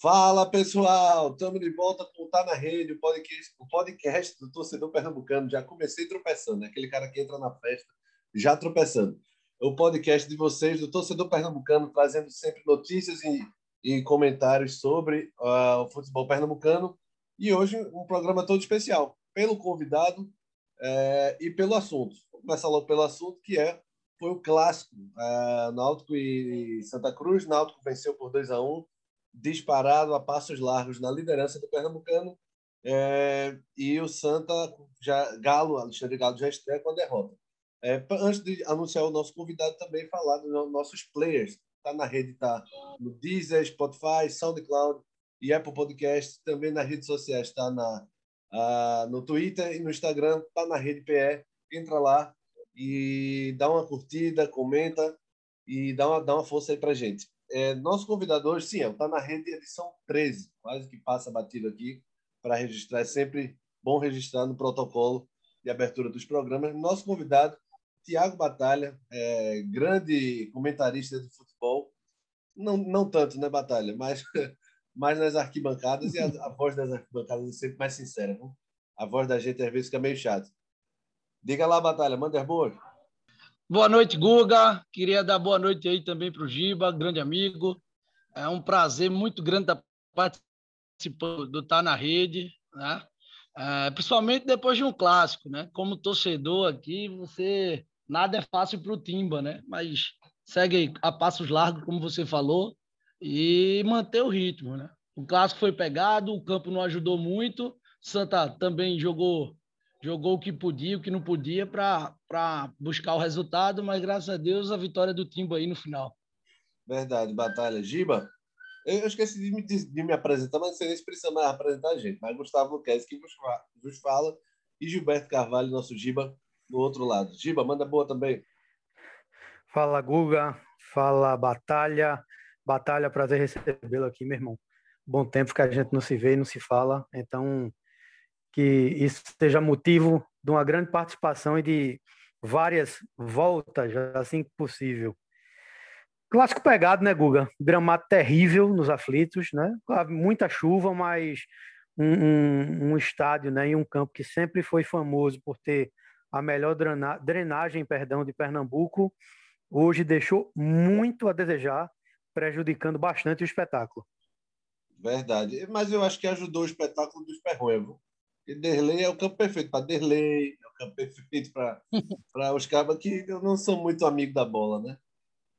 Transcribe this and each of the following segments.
Fala pessoal, estamos de volta com o Tá na Rede, o podcast, o podcast do torcedor pernambucano. Já comecei tropeçando, né? aquele cara que entra na festa já tropeçando. O podcast de vocês, do torcedor pernambucano, trazendo sempre notícias e, e comentários sobre uh, o futebol pernambucano. E hoje um programa todo especial, pelo convidado é, e pelo assunto. Vou começar logo pelo assunto, que é foi o clássico uh, Náutico e Santa Cruz. Náutico venceu por 2 a 1 disparado a passos largos na liderança do Pernambucano. É, e o Santa, já, Galo, Alexandre Galo já estreia com a derrota. É, antes de anunciar o nosso convidado, também falar dos nossos players. Está na rede, está no Deezer, Spotify, SoundCloud e Apple Podcast. Também nas redes sociais, está na, no Twitter e no Instagram, está na rede PE. Entra lá e dá uma curtida, comenta e dá uma, dá uma força aí para gente. É, nosso convidado hoje, sim, está na rede edição 13, quase que passa batido aqui para registrar. É sempre bom registrar no protocolo de abertura dos programas. Nosso convidado, Tiago Batalha, é, grande comentarista de futebol. Não, não tanto, né, Batalha? Mas, mais nas arquibancadas. E a, a, voz das arquibancadas é sempre mais sincera. A voz da gente às vezes fica meio chata. Diga lá, Batalha, manda boas. Boa noite, Guga. Queria dar boa noite aí também para o Giba, grande amigo. É um prazer muito grande estar participando do Tá na Rede, né? É, principalmente depois de um clássico, né? Como torcedor aqui, você nada é fácil para o Timba, né? Mas segue a passos largos, como você falou, e manter o ritmo, né? O clássico foi pegado, o campo não ajudou muito. Santa também jogou jogou o que podia, o que não podia para buscar o resultado, mas graças a Deus a vitória do Timba aí no final. Verdade, batalha. Giba, eu esqueci de me, de me apresentar, mas não sei nem se precisa mais apresentar a gente. Mas Gustavo Luquez que vos, vos fala e Gilberto Carvalho, nosso Giba, no outro lado. Giba, manda boa também. Fala, Guga. Fala, Batalha. Batalha, prazer recebê-lo aqui, meu irmão. Bom tempo que a gente não se vê e não se fala. Então, que isso seja motivo de uma grande participação e de várias voltas, assim que possível. Clássico pegado, né, Guga? Gramado terrível nos aflitos, né? Muita chuva, mas um, um, um, estádio né, e um campo que sempre foi famoso por ter a melhor drenagem perdão, de Pernambuco, hoje deixou muito a desejar, prejudicando bastante o espetáculo. Verdade. Mas eu acho que ajudou o espetáculo do Esperruevo. E Derlei é o campo perfeito para Derlei, é o campo perfeito para os cabas que não são muito amigos da bola, né?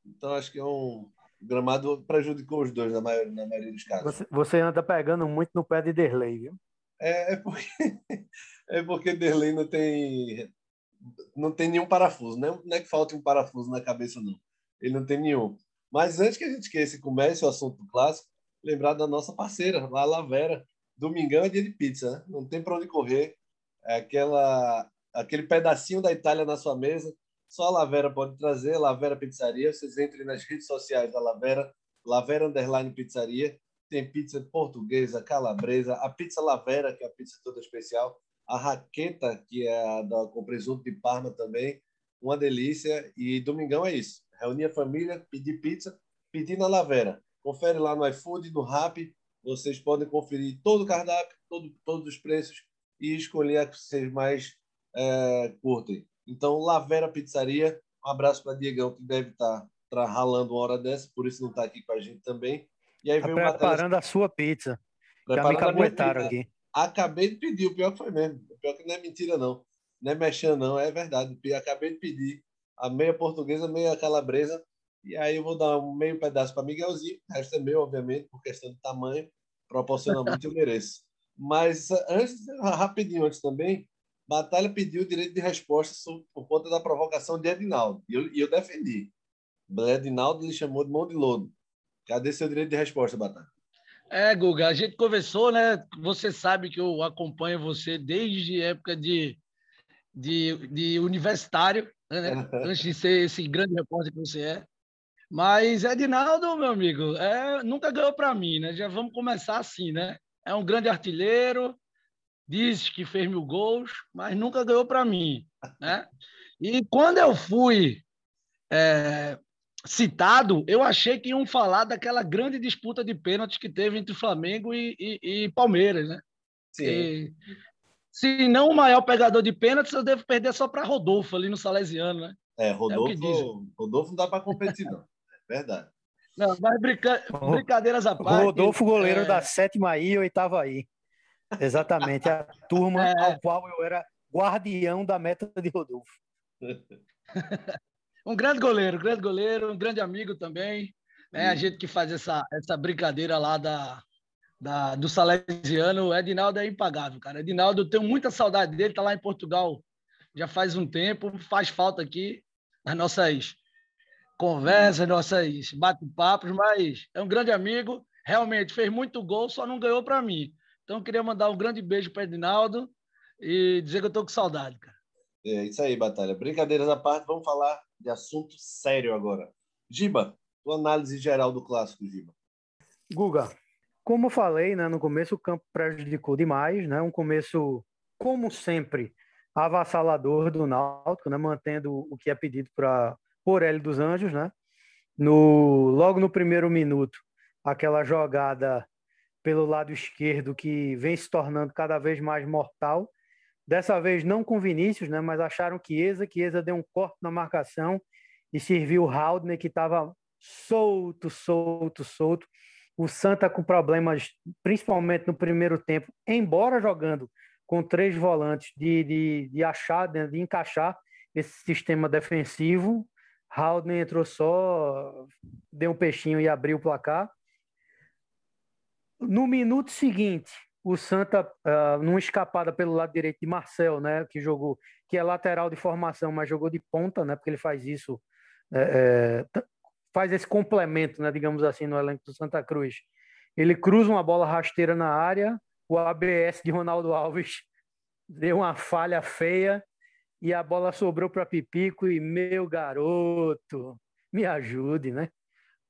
Então acho que é um gramado prejudicou os dois na maioria, na maioria dos casos. Você, você anda pegando muito no pé de Derlei, viu? É, é porque é porque Derlei não tem não tem nenhum parafuso, né? Não é que falte um parafuso na cabeça não. Ele não tem nenhum. Mas antes que a gente esqueça e comece o assunto clássico, lembrar da nossa parceira, lá a Lavera, Domingão é dia de pizza, né? não tem para onde correr. É aquela, aquele pedacinho da Itália na sua mesa, só a Lavera pode trazer, Lavera Pizzaria. Vocês entrem nas redes sociais da Lavera, Lavera Underline Pizzaria. Tem pizza portuguesa, calabresa, a pizza Lavera, que é a pizza toda especial, a raqueta, que é a da, com presunto de Parma também, uma delícia. E domingão é isso. Reunir a família, pedir pizza, pedir na Lavera. Confere lá no iFood, no Rappi, vocês podem conferir todo o cardápio, todo, todos os preços e escolher a que vocês mais é, curtem. Então, Lavera Pizzaria, um abraço para Diegão, que deve estar tá, ralando uma hora dessa, por isso não está aqui com a gente também. E aí tá preparando a sua pizza. Já me caguetaram aqui. Acabei de pedir, o pior que foi mesmo. O pior que não é mentira, não. Não é mexendo, não, é verdade. Acabei de pedir a meia portuguesa, meia calabresa e aí eu vou dar um meio pedaço para Miguelzinho, o resto é meu, obviamente, por questão de tamanho, proporcionalmente eu mereço. Mas antes, rapidinho antes também, Batalha pediu o direito de resposta por conta da provocação de Edinaldo. E eu, eu defendi. Edinaldo lhe chamou de mão de lodo. Cadê seu direito de resposta, Batalha? É, Guga, a gente conversou, né? Você sabe que eu acompanho você desde época de, de, de universitário, né? antes de ser esse grande repórter que você é. Mas Edinaldo, meu amigo, é, nunca ganhou para mim, né? Já vamos começar assim, né? É um grande artilheiro, diz que fez mil gols, mas nunca ganhou para mim, né? E quando eu fui é, citado, eu achei que iam falar daquela grande disputa de pênaltis que teve entre Flamengo e, e, e Palmeiras, né? Sim. E, se não o maior pegador de pênaltis, eu devo perder só para Rodolfo ali no Salesiano, né? É, Rodolfo, é Rodolfo não dá para competir, não. É verdade. Não, mas brinca... brincadeiras à parte. Rodolfo, goleiro é... da sétima aí e oitava aí. Exatamente, a turma é... ao qual eu era guardião da meta de Rodolfo. um grande goleiro, grande goleiro, um grande amigo também. Né? A gente que faz essa, essa brincadeira lá da, da, do Salesiano, o Edinaldo é impagável, cara. Edinaldo, eu tenho muita saudade dele, tá lá em Portugal já faz um tempo, faz falta aqui nas nossas conversas, nossas bate-papos, mas é um grande amigo, realmente fez muito gol, só não ganhou para mim. Então, eu queria mandar um grande beijo para Edinaldo e dizer que eu estou com saudade, cara. É isso aí, Batalha. Brincadeiras à parte, vamos falar de assunto sério agora. Giba, tua análise geral do clássico, Giba. Guga, como falei né, no começo, o campo prejudicou demais, né? Um começo, como sempre, avassalador do Náutico, né? Mantendo o que é pedido para por L dos Anjos, né? No, logo no primeiro minuto, aquela jogada pelo lado esquerdo que vem se tornando cada vez mais mortal. Dessa vez não com Vinícius, né? Mas acharam que Chiesa, Chiesa deu um corte na marcação e serviu o Haldner que estava solto, solto, solto o Santa com problemas, principalmente no primeiro tempo, embora jogando com três volantes, de, de, de achar, de, de encaixar esse sistema defensivo. Haldner entrou só, deu um peixinho e abriu o placar. No minuto seguinte, o Santa, uh, numa escapada pelo lado direito de Marcel, né, que jogou, que é lateral de formação, mas jogou de ponta, né, porque ele faz isso é, é, faz esse complemento, né, digamos assim, no elenco do Santa Cruz. Ele cruza uma bola rasteira na área, o ABS de Ronaldo Alves deu uma falha feia e a bola sobrou para Pipico e meu garoto, me ajude, né?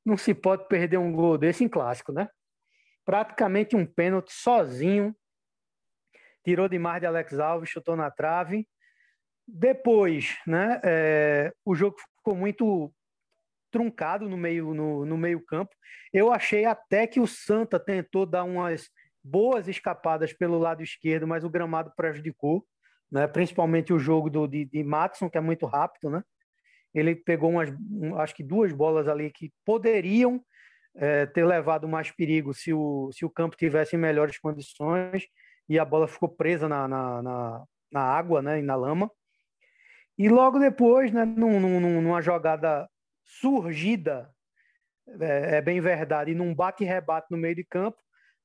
Não se pode perder um gol desse em clássico, né? Praticamente um pênalti sozinho. Tirou demais de Alex Alves, chutou na trave. Depois, né? É, o jogo ficou muito truncado no meio, no, no meio campo. Eu achei até que o Santa tentou dar umas boas escapadas pelo lado esquerdo, mas o gramado prejudicou, né? principalmente o jogo do, de, de Matson, que é muito rápido. Né? Ele pegou umas, acho que duas bolas ali que poderiam é, ter levado mais perigo se o, se o campo tivesse em melhores condições e a bola ficou presa na, na, na, na água né? e na lama. E logo depois, né, num, num, numa jogada surgida, é, é bem verdade, e num bate-rebate no meio de campo.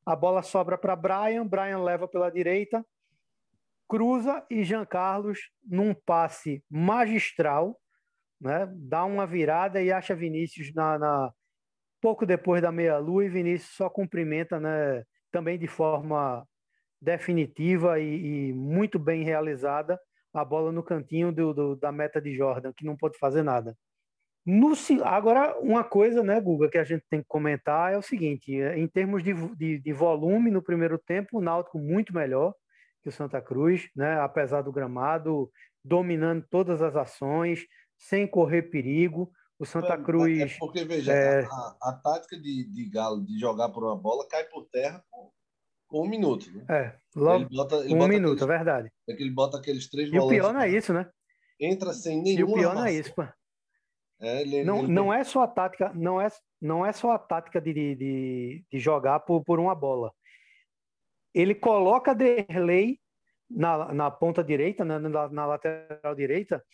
A bola sobra para Brian, Brian leva pela direita, cruza e Jean Carlos, num passe magistral, né, dá uma virada e acha Vinícius na, na pouco depois da meia-lua e Vinícius só cumprimenta né, também de forma definitiva e, e muito bem realizada a bola no cantinho do, do, da meta de Jordan, que não pôde fazer nada. No, agora, uma coisa, né, Guga, que a gente tem que comentar é o seguinte: é, em termos de, de, de, volume, no primeiro tempo, o Náutico muito melhor que o Santa Cruz, né, apesar do gramado, dominando todas as ações, sem correr perigo. O Santa é, Cruz. É porque, veja, é... A, a, tática de, de Galo de jogar por uma bola cai por terra com, com um minuto. Né? É, logo ele bota, ele um bota minuto, aqueles, é verdade. É que ele bota aqueles três E o pior não é isso, né? Entra sem nenhuma. E o pior não é isso, pô. É, ele, não, ele... não é só a tática, não é, não é só a tática de, de, de jogar por, por uma bola. Ele coloca Derlei na, na ponta direita, na, na, na lateral direita,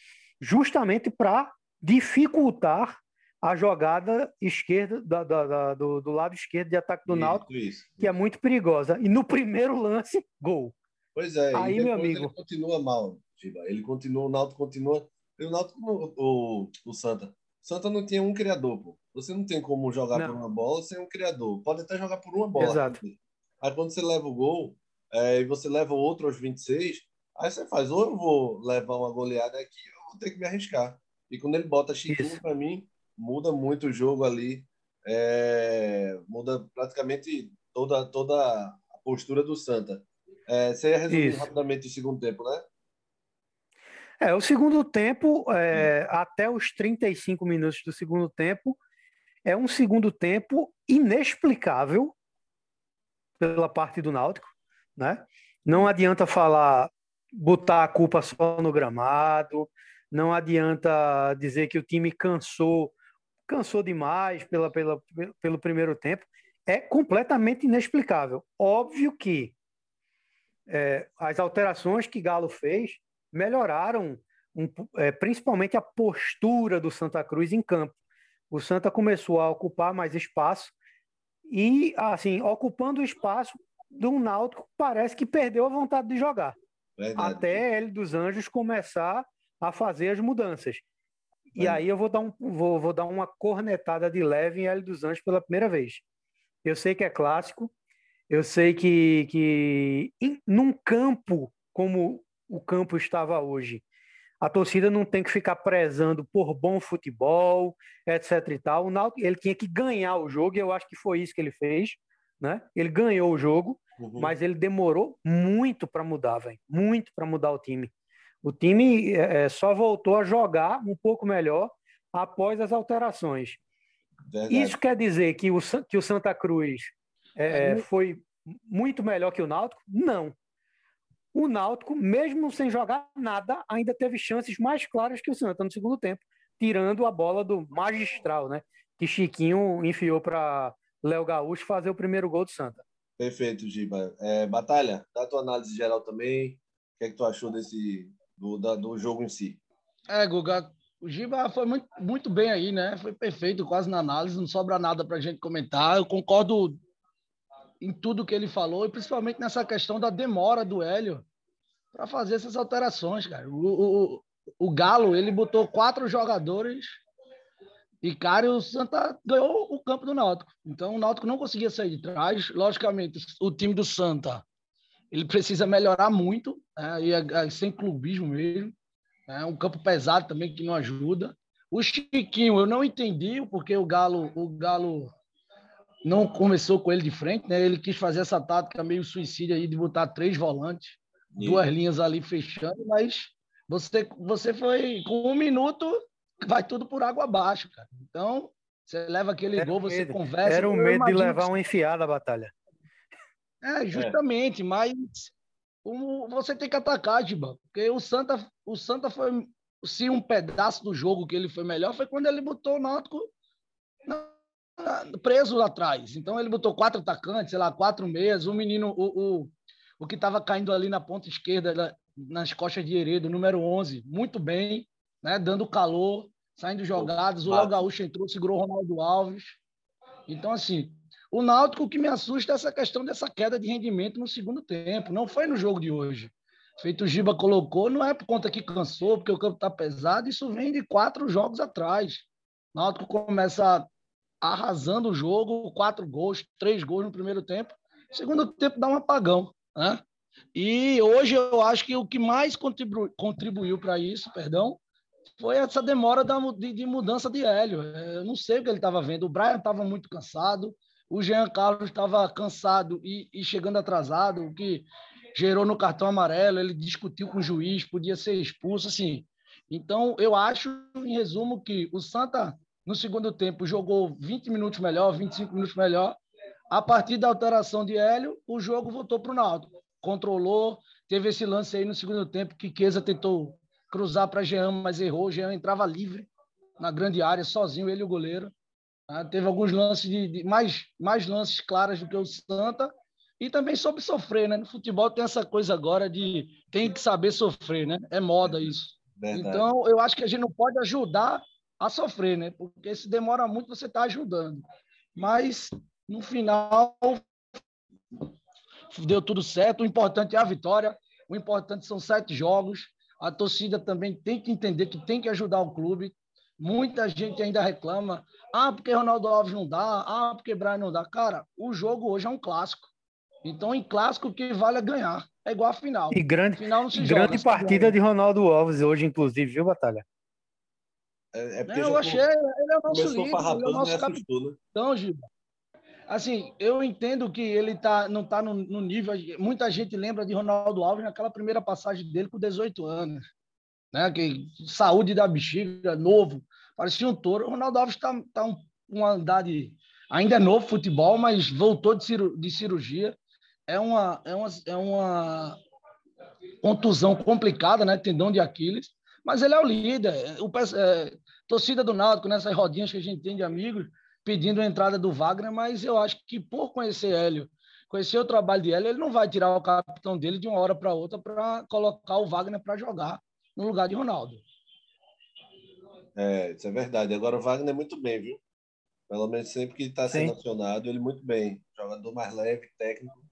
justamente para dificultar a jogada esquerda da, da, da, do, do, lado esquerdo de ataque do isso, Náutico, isso, que é muito perigosa. E no primeiro lance, gol. Pois é, aí meu amigo, ele continua mal, Giba. Ele continua, o Náutico continua o Náutico, o, o, o Santa. Santa não tinha um criador, pô. Você não tem como jogar não. por uma bola sem um criador. Pode até jogar por uma bola. Exato. Aí quando você leva o gol é, e você leva o outro aos 26, aí você faz, ou eu vou levar uma goleada aqui, ou eu vou ter que me arriscar. E quando ele bota Chiquinho, para mim, muda muito o jogo ali. É, muda praticamente toda, toda a postura do Santa. É, você ia resumir Isso. rapidamente o segundo tempo, né? É, o segundo tempo, é, até os 35 minutos do segundo tempo, é um segundo tempo inexplicável pela parte do Náutico, né? Não adianta falar, botar a culpa só no gramado, não adianta dizer que o time cansou, cansou demais pela, pela, pelo primeiro tempo. É completamente inexplicável. Óbvio que é, as alterações que Galo fez melhoraram um, é, principalmente a postura do Santa Cruz em campo. O Santa começou a ocupar mais espaço e, assim, ocupando o espaço do Náutico, parece que perdeu a vontade de jogar. Verdade. Até ele dos Anjos começar a fazer as mudanças. E aí eu vou dar, um, vou, vou dar uma cornetada de leve em L dos Anjos pela primeira vez. Eu sei que é clássico, eu sei que, que em, num campo como o campo estava hoje, a torcida não tem que ficar prezando por bom futebol, etc e tal. O Náutico, ele tinha que ganhar o jogo, e eu acho que foi isso que ele fez, né? Ele ganhou o jogo, uhum. mas ele demorou muito para mudar, velho, muito para mudar o time. O time é, é, só voltou a jogar um pouco melhor após as alterações. Verdade. Isso quer dizer que o, que o Santa Cruz é, é foi muito melhor que o Náutico? Não. O Náutico, mesmo sem jogar nada, ainda teve chances mais claras que o Santa no segundo tempo, tirando a bola do magistral, né? Que Chiquinho enfiou para Léo Gaúcho fazer o primeiro gol do Santa. Perfeito, Giba. É, Batalha, dá tua análise geral também. O que é que tu achou desse do, da, do jogo em si? É, Guga, o Giba foi muito, muito bem aí, né? Foi perfeito, quase na análise, não sobra nada para a gente comentar. Eu concordo em tudo que ele falou, e principalmente nessa questão da demora do Hélio para fazer essas alterações, cara. O, o, o Galo, ele botou quatro jogadores e, cara, o Santa ganhou o campo do Náutico. Então, o Náutico não conseguia sair de trás. Logicamente, o time do Santa, ele precisa melhorar muito, né? e é, é sem clubismo mesmo. É um campo pesado também que não ajuda. O Chiquinho, eu não entendi porque o Galo, o Galo não começou com ele de frente, né? Ele quis fazer essa tática meio suicídia aí de botar três volantes, e... duas linhas ali fechando, mas você, você foi com um minuto, vai tudo por água abaixo, cara. Então, você leva aquele Era gol, você medo. conversa. Era o medo de levar uma enfiada a batalha. É, justamente, é. mas o, você tem que atacar, Giba, porque o Santa, o Santa foi, se um pedaço do jogo que ele foi melhor, foi quando ele botou o Náutico preso lá atrás. Então ele botou quatro atacantes, sei lá, quatro meias, o menino, o, o, o que estava caindo ali na ponta esquerda, nas costas de Heredo, número 11, muito bem, né, dando calor, saindo jogadas, o Léo Gaúcho entrou, segurou o Ronaldo Alves. Então, assim, o Náutico, o que me assusta é essa questão dessa queda de rendimento no segundo tempo, não foi no jogo de hoje. Feito o Giba colocou, não é por conta que cansou, porque o campo está pesado, isso vem de quatro jogos atrás. O Náutico começa arrasando o jogo, quatro gols, três gols no primeiro tempo. Segundo tempo dá um apagão, né? E hoje eu acho que o que mais contribu contribuiu para isso, perdão, foi essa demora da, de, de, mudança de Hélio. É, eu não sei o que ele estava vendo. O Brian estava muito cansado, o Jean Carlos estava cansado e, e, chegando atrasado, o que gerou no cartão amarelo. Ele discutiu com o juiz, podia ser expulso, assim. Então, eu acho, em resumo, que o Santa no segundo tempo, jogou 20 minutos melhor, 25 minutos melhor. A partir da alteração de Hélio, o jogo voltou para o Náutico. Controlou, teve esse lance aí no segundo tempo que Queza tentou cruzar para Jean, mas errou. Jean entrava livre na grande área, sozinho, ele e o goleiro. Ah, teve alguns lances de, de, mais, mais lances claros do que o Santa. E também soube sofrer, né? No futebol tem essa coisa agora de tem que saber sofrer, né? É moda isso. Verdade. Então, eu acho que a gente não pode ajudar a sofrer, né? Porque se demora muito, você está ajudando. Mas, no final, deu tudo certo. O importante é a vitória. O importante são sete jogos. A torcida também tem que entender que tem que ajudar o clube. Muita gente ainda reclama. Ah, porque Ronaldo Alves não dá. Ah, porque Brian não dá. Cara, o jogo hoje é um clássico. Então, em clássico, o que vale é ganhar. É igual a final. E grande, final grande joga, partida de Ronaldo Alves hoje, inclusive, viu, Batalha? É, é eu achei, ele é o nosso líder, ele é o nosso capitão, né? Então, Giba, assim, eu entendo que ele tá, não está no, no, nível. Muita gente lembra de Ronaldo Alves naquela primeira passagem dele com 18 anos. né? Que saúde da bexiga, novo, parecia um touro. O Ronaldo Alves está tá um, um andar de ainda é novo futebol, mas voltou de, ciru, de cirurgia. É uma, é, uma, é uma contusão complicada, né? Tendão de Aquiles. Mas ele é o líder. O, é, torcida do Náutico, nessas rodinhas que a gente tem de amigos, pedindo a entrada do Wagner, mas eu acho que por conhecer Hélio, conhecer o trabalho de Hélio, ele não vai tirar o capitão dele de uma hora para outra para colocar o Wagner para jogar no lugar de Ronaldo. É, isso é verdade. Agora o Wagner é muito bem, viu? Pelo menos sempre que está sendo acionado, ele muito bem. Jogador mais leve, técnico.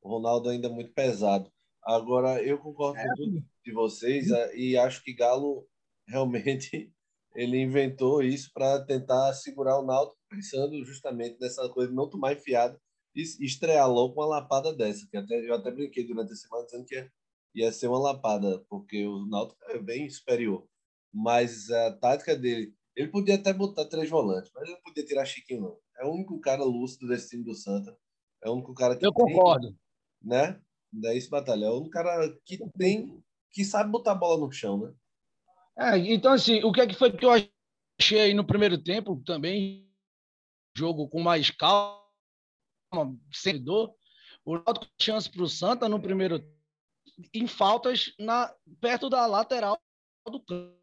O Ronaldo ainda muito pesado. Agora, eu concordo é. com tudo de vocês é, e acho que Galo realmente ele inventou isso para tentar segurar o Náutico, pensando justamente nessa coisa de não tomar enfiado e estrear logo com uma lapada dessa, que até, eu até brinquei durante a semana dizendo que ia ser uma lapada, porque o Náutico é bem superior. Mas a tática dele ele podia até botar três volantes, mas ele não podia tirar Chiquinho, não. É o único cara lúcido desse time do Santa. É o único cara que. Eu tem, concordo. Né? Daí esse batalha. É o único cara que tem. que sabe botar a bola no chão, né? É, então, assim, o que é que foi que eu achei aí no primeiro tempo também? Jogo com mais calma, sem dor. O Náutico chance para o Santa no primeiro em faltas na, perto da lateral do campo.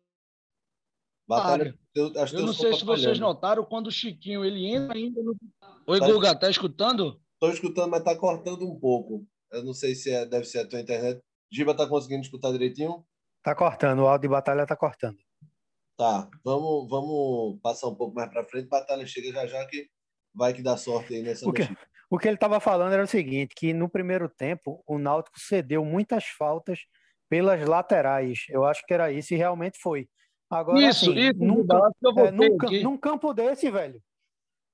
Batalha, eu, eu não sei se vocês notaram quando o Chiquinho ele entra ainda no. Oi, tá, Guga, tá escutando? Estou escutando, mas tá cortando um pouco. Eu não sei se é, deve ser a tua internet. Giba tá conseguindo escutar direitinho? Tá cortando, o áudio de batalha tá cortando. Tá, vamos, vamos passar um pouco mais para frente. Batalha chega já já que vai que dá sorte aí nessa o que, o que ele estava falando era o seguinte, que no primeiro tempo o Náutico cedeu muitas faltas pelas laterais. Eu acho que era isso e realmente foi. Agora, isso, assim, isso, num, é, num, num, campo desse, velho,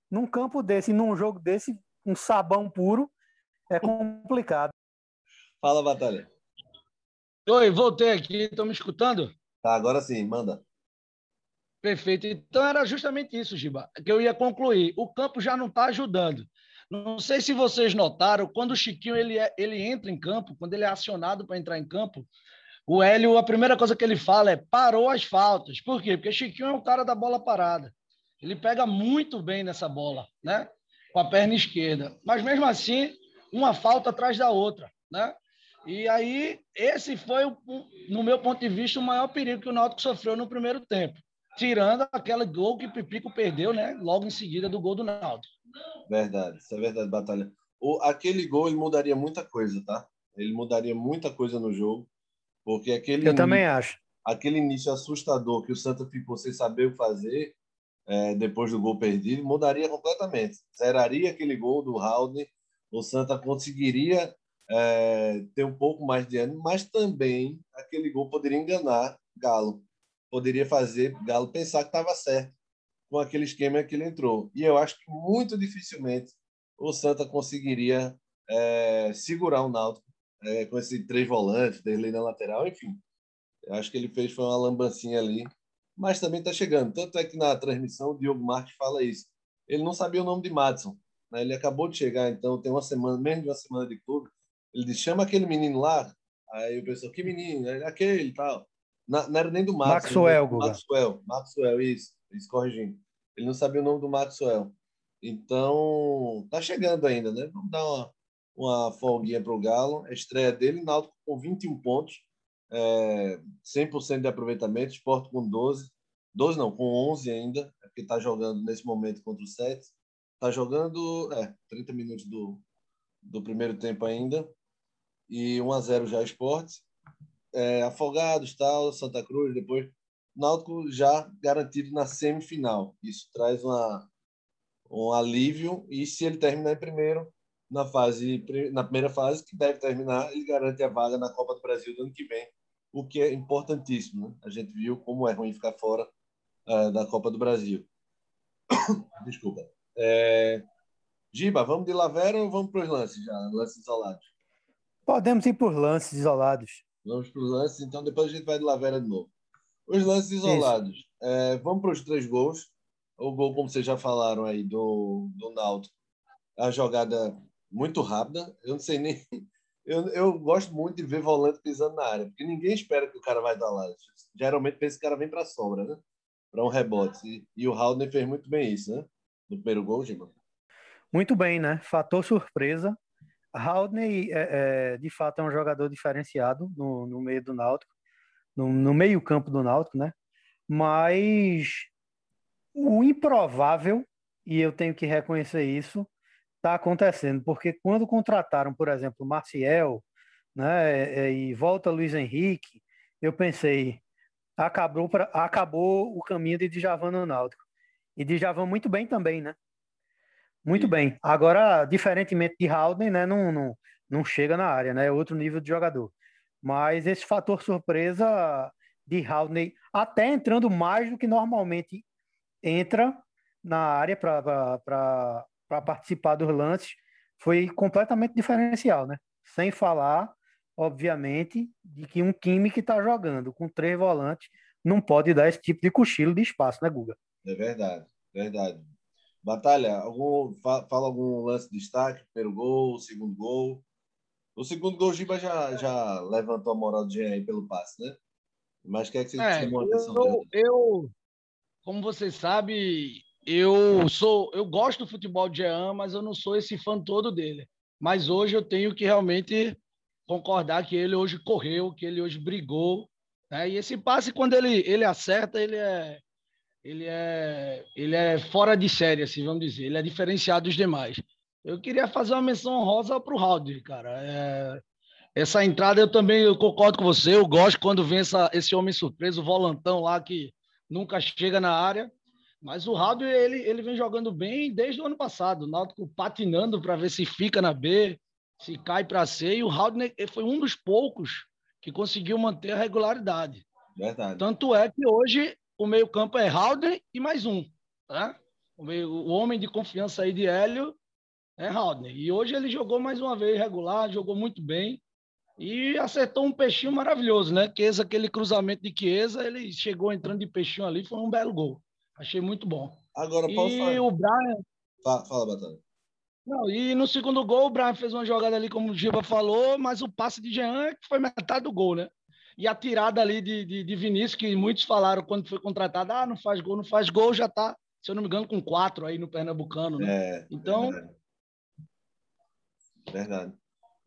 num campo desse, num jogo desse, um sabão puro, é complicado. Fala, Batalha. Oi, voltei aqui, estão me escutando? Tá, agora sim, manda. Perfeito. Então era justamente isso, Giba, que eu ia concluir. O campo já não está ajudando. Não sei se vocês notaram, quando o Chiquinho ele, é, ele entra em campo, quando ele é acionado para entrar em campo, o Hélio, a primeira coisa que ele fala é parou as faltas. Por quê? Porque Chiquinho é um cara da bola parada. Ele pega muito bem nessa bola, né? Com a perna esquerda. Mas mesmo assim, uma falta atrás da outra, né? E aí, esse foi, no meu ponto de vista, o maior perigo que o Náutico sofreu no primeiro tempo. Tirando aquele gol que o Pipico perdeu, né? Logo em seguida do gol do Náutico. Verdade, isso é verdade, Batalha. O, aquele gol, ele mudaria muita coisa, tá? Ele mudaria muita coisa no jogo. Porque aquele Eu também acho. Aquele início assustador que o Santa ficou sem saber o fazer é, depois do gol perdido mudaria completamente. Zeraria aquele gol do Haldane, o Santa conseguiria é, ter um pouco mais de ânimo, mas também aquele gol poderia enganar Galo. Poderia fazer Galo pensar que estava certo com aquele esquema que ele entrou. E eu acho que muito dificilmente o Santa conseguiria é, segurar o Náutico é, com esses três volantes, Derlei na lateral, enfim. Acho que ele fez foi uma lambancinha ali, mas também está chegando. Tanto é que na transmissão o Diogo Marques fala isso. Ele não sabia o nome de Madison, né? ele acabou de chegar, então tem uma semana, menos de uma semana de clube. Ele disse: chama aquele menino lá. Aí o pessoal, que menino? Ele, aquele tal. Não, não era nem do Madison. Maxwell, Guga. Maxwell, Maxwell, isso, isso corrigindo. Ele não sabia o nome do Maxwell. Então, tá chegando ainda, né? Vamos dar uma, uma folguinha para o Galo. A estreia dele, Náutico com 21 pontos, é, 100% de aproveitamento, Sport com 12. 12 não, com 11 ainda, é porque está jogando nesse momento contra o 7. Está jogando é, 30 minutos do, do primeiro tempo ainda. E 1 a 0 já Sport. É, Afogados, tal, Santa Cruz, depois Náutico já garantido na semifinal. Isso traz uma, um alívio. E se ele terminar em primeiro, na fase na primeira fase que deve terminar ele garante a vaga na Copa do Brasil do ano que vem o que é importantíssimo né? a gente viu como é ruim ficar fora uh, da Copa do Brasil desculpa é... Giba vamos de Lavera ou vamos para os lances já lances isolados podemos ir por lances isolados vamos para os lances então depois a gente vai de Lavera de novo os lances isolados é, vamos para os três gols o gol como vocês já falaram aí do do Náutico a jogada muito rápida. Eu não sei nem. Eu, eu gosto muito de ver volante pisando na área, porque ninguém espera que o cara vai estar lá. Geralmente pensa que o cara vem para sombra, né? Para um rebote. E, e o Haldner fez muito bem isso, né? No primeiro gol, Gima. Muito bem, né? Fator surpresa. Haldner, é, é, de fato, é um jogador diferenciado no, no meio do Náutico, no, no meio campo do Náutico, né? Mas o improvável, e eu tenho que reconhecer isso, está acontecendo, porque quando contrataram, por exemplo, Marcial, né, é, e volta Luiz Henrique, eu pensei, acabou, pra, acabou o caminho de Djavan no Náutico. E Djavan muito bem também, né? Muito bem. Agora, diferentemente de Howden, né, não, não, não chega na área, né? É outro nível de jogador. Mas esse fator surpresa de Howden, até entrando mais do que normalmente entra na área para participar dos lances, foi completamente diferencial, né? Sem falar, obviamente, de que um time que está jogando com três volantes não pode dar esse tipo de cochilo de espaço, né, Guga? É verdade, verdade. Batalha, algum, fala algum lance de destaque, primeiro gol, segundo gol. O segundo gol, o Giba já, já levantou a moral de Jean aí pelo passe, né? Mas quer que você é, chamou a atenção eu, eu, como você sabe, eu sou, eu gosto do futebol de Jean, mas eu não sou esse fã todo dele. Mas hoje eu tenho que realmente concordar que ele hoje correu, que ele hoje brigou, né? E esse passe quando ele ele acerta, ele é ele é, ele é fora de série, assim, vamos dizer. Ele é diferenciado dos demais. Eu queria fazer uma menção honrosa para o Halder, cara. É, essa entrada eu também eu concordo com você. Eu gosto quando vem essa, esse homem surpreso, o volantão lá que nunca chega na área. Mas o Halder, ele, ele vem jogando bem desde o ano passado. O Náutico patinando para ver se fica na B, se cai para C. E o Halder foi um dos poucos que conseguiu manter a regularidade. Verdade. Tanto é que hoje o meio-campo é Halder e mais um. Tá? O, meio, o homem de confiança aí de Hélio é Halder. E hoje ele jogou mais uma vez regular, jogou muito bem e acertou um peixinho maravilhoso, né? Chiesa, aquele cruzamento de Chiesa, ele chegou entrando de peixinho ali, foi um belo gol. Achei muito bom. Agora, posso e falar? o Brian... Fala, fala Batalha. Não, e no segundo gol, o Brian fez uma jogada ali, como o Giba falou, mas o passe de Jean foi metade do gol, né? E a tirada ali de, de, de Vinícius, que muitos falaram quando foi contratado, ah, não faz gol, não faz gol, já está, se eu não me engano, com quatro aí no Pernambucano. Né? É, então. Verdade. verdade.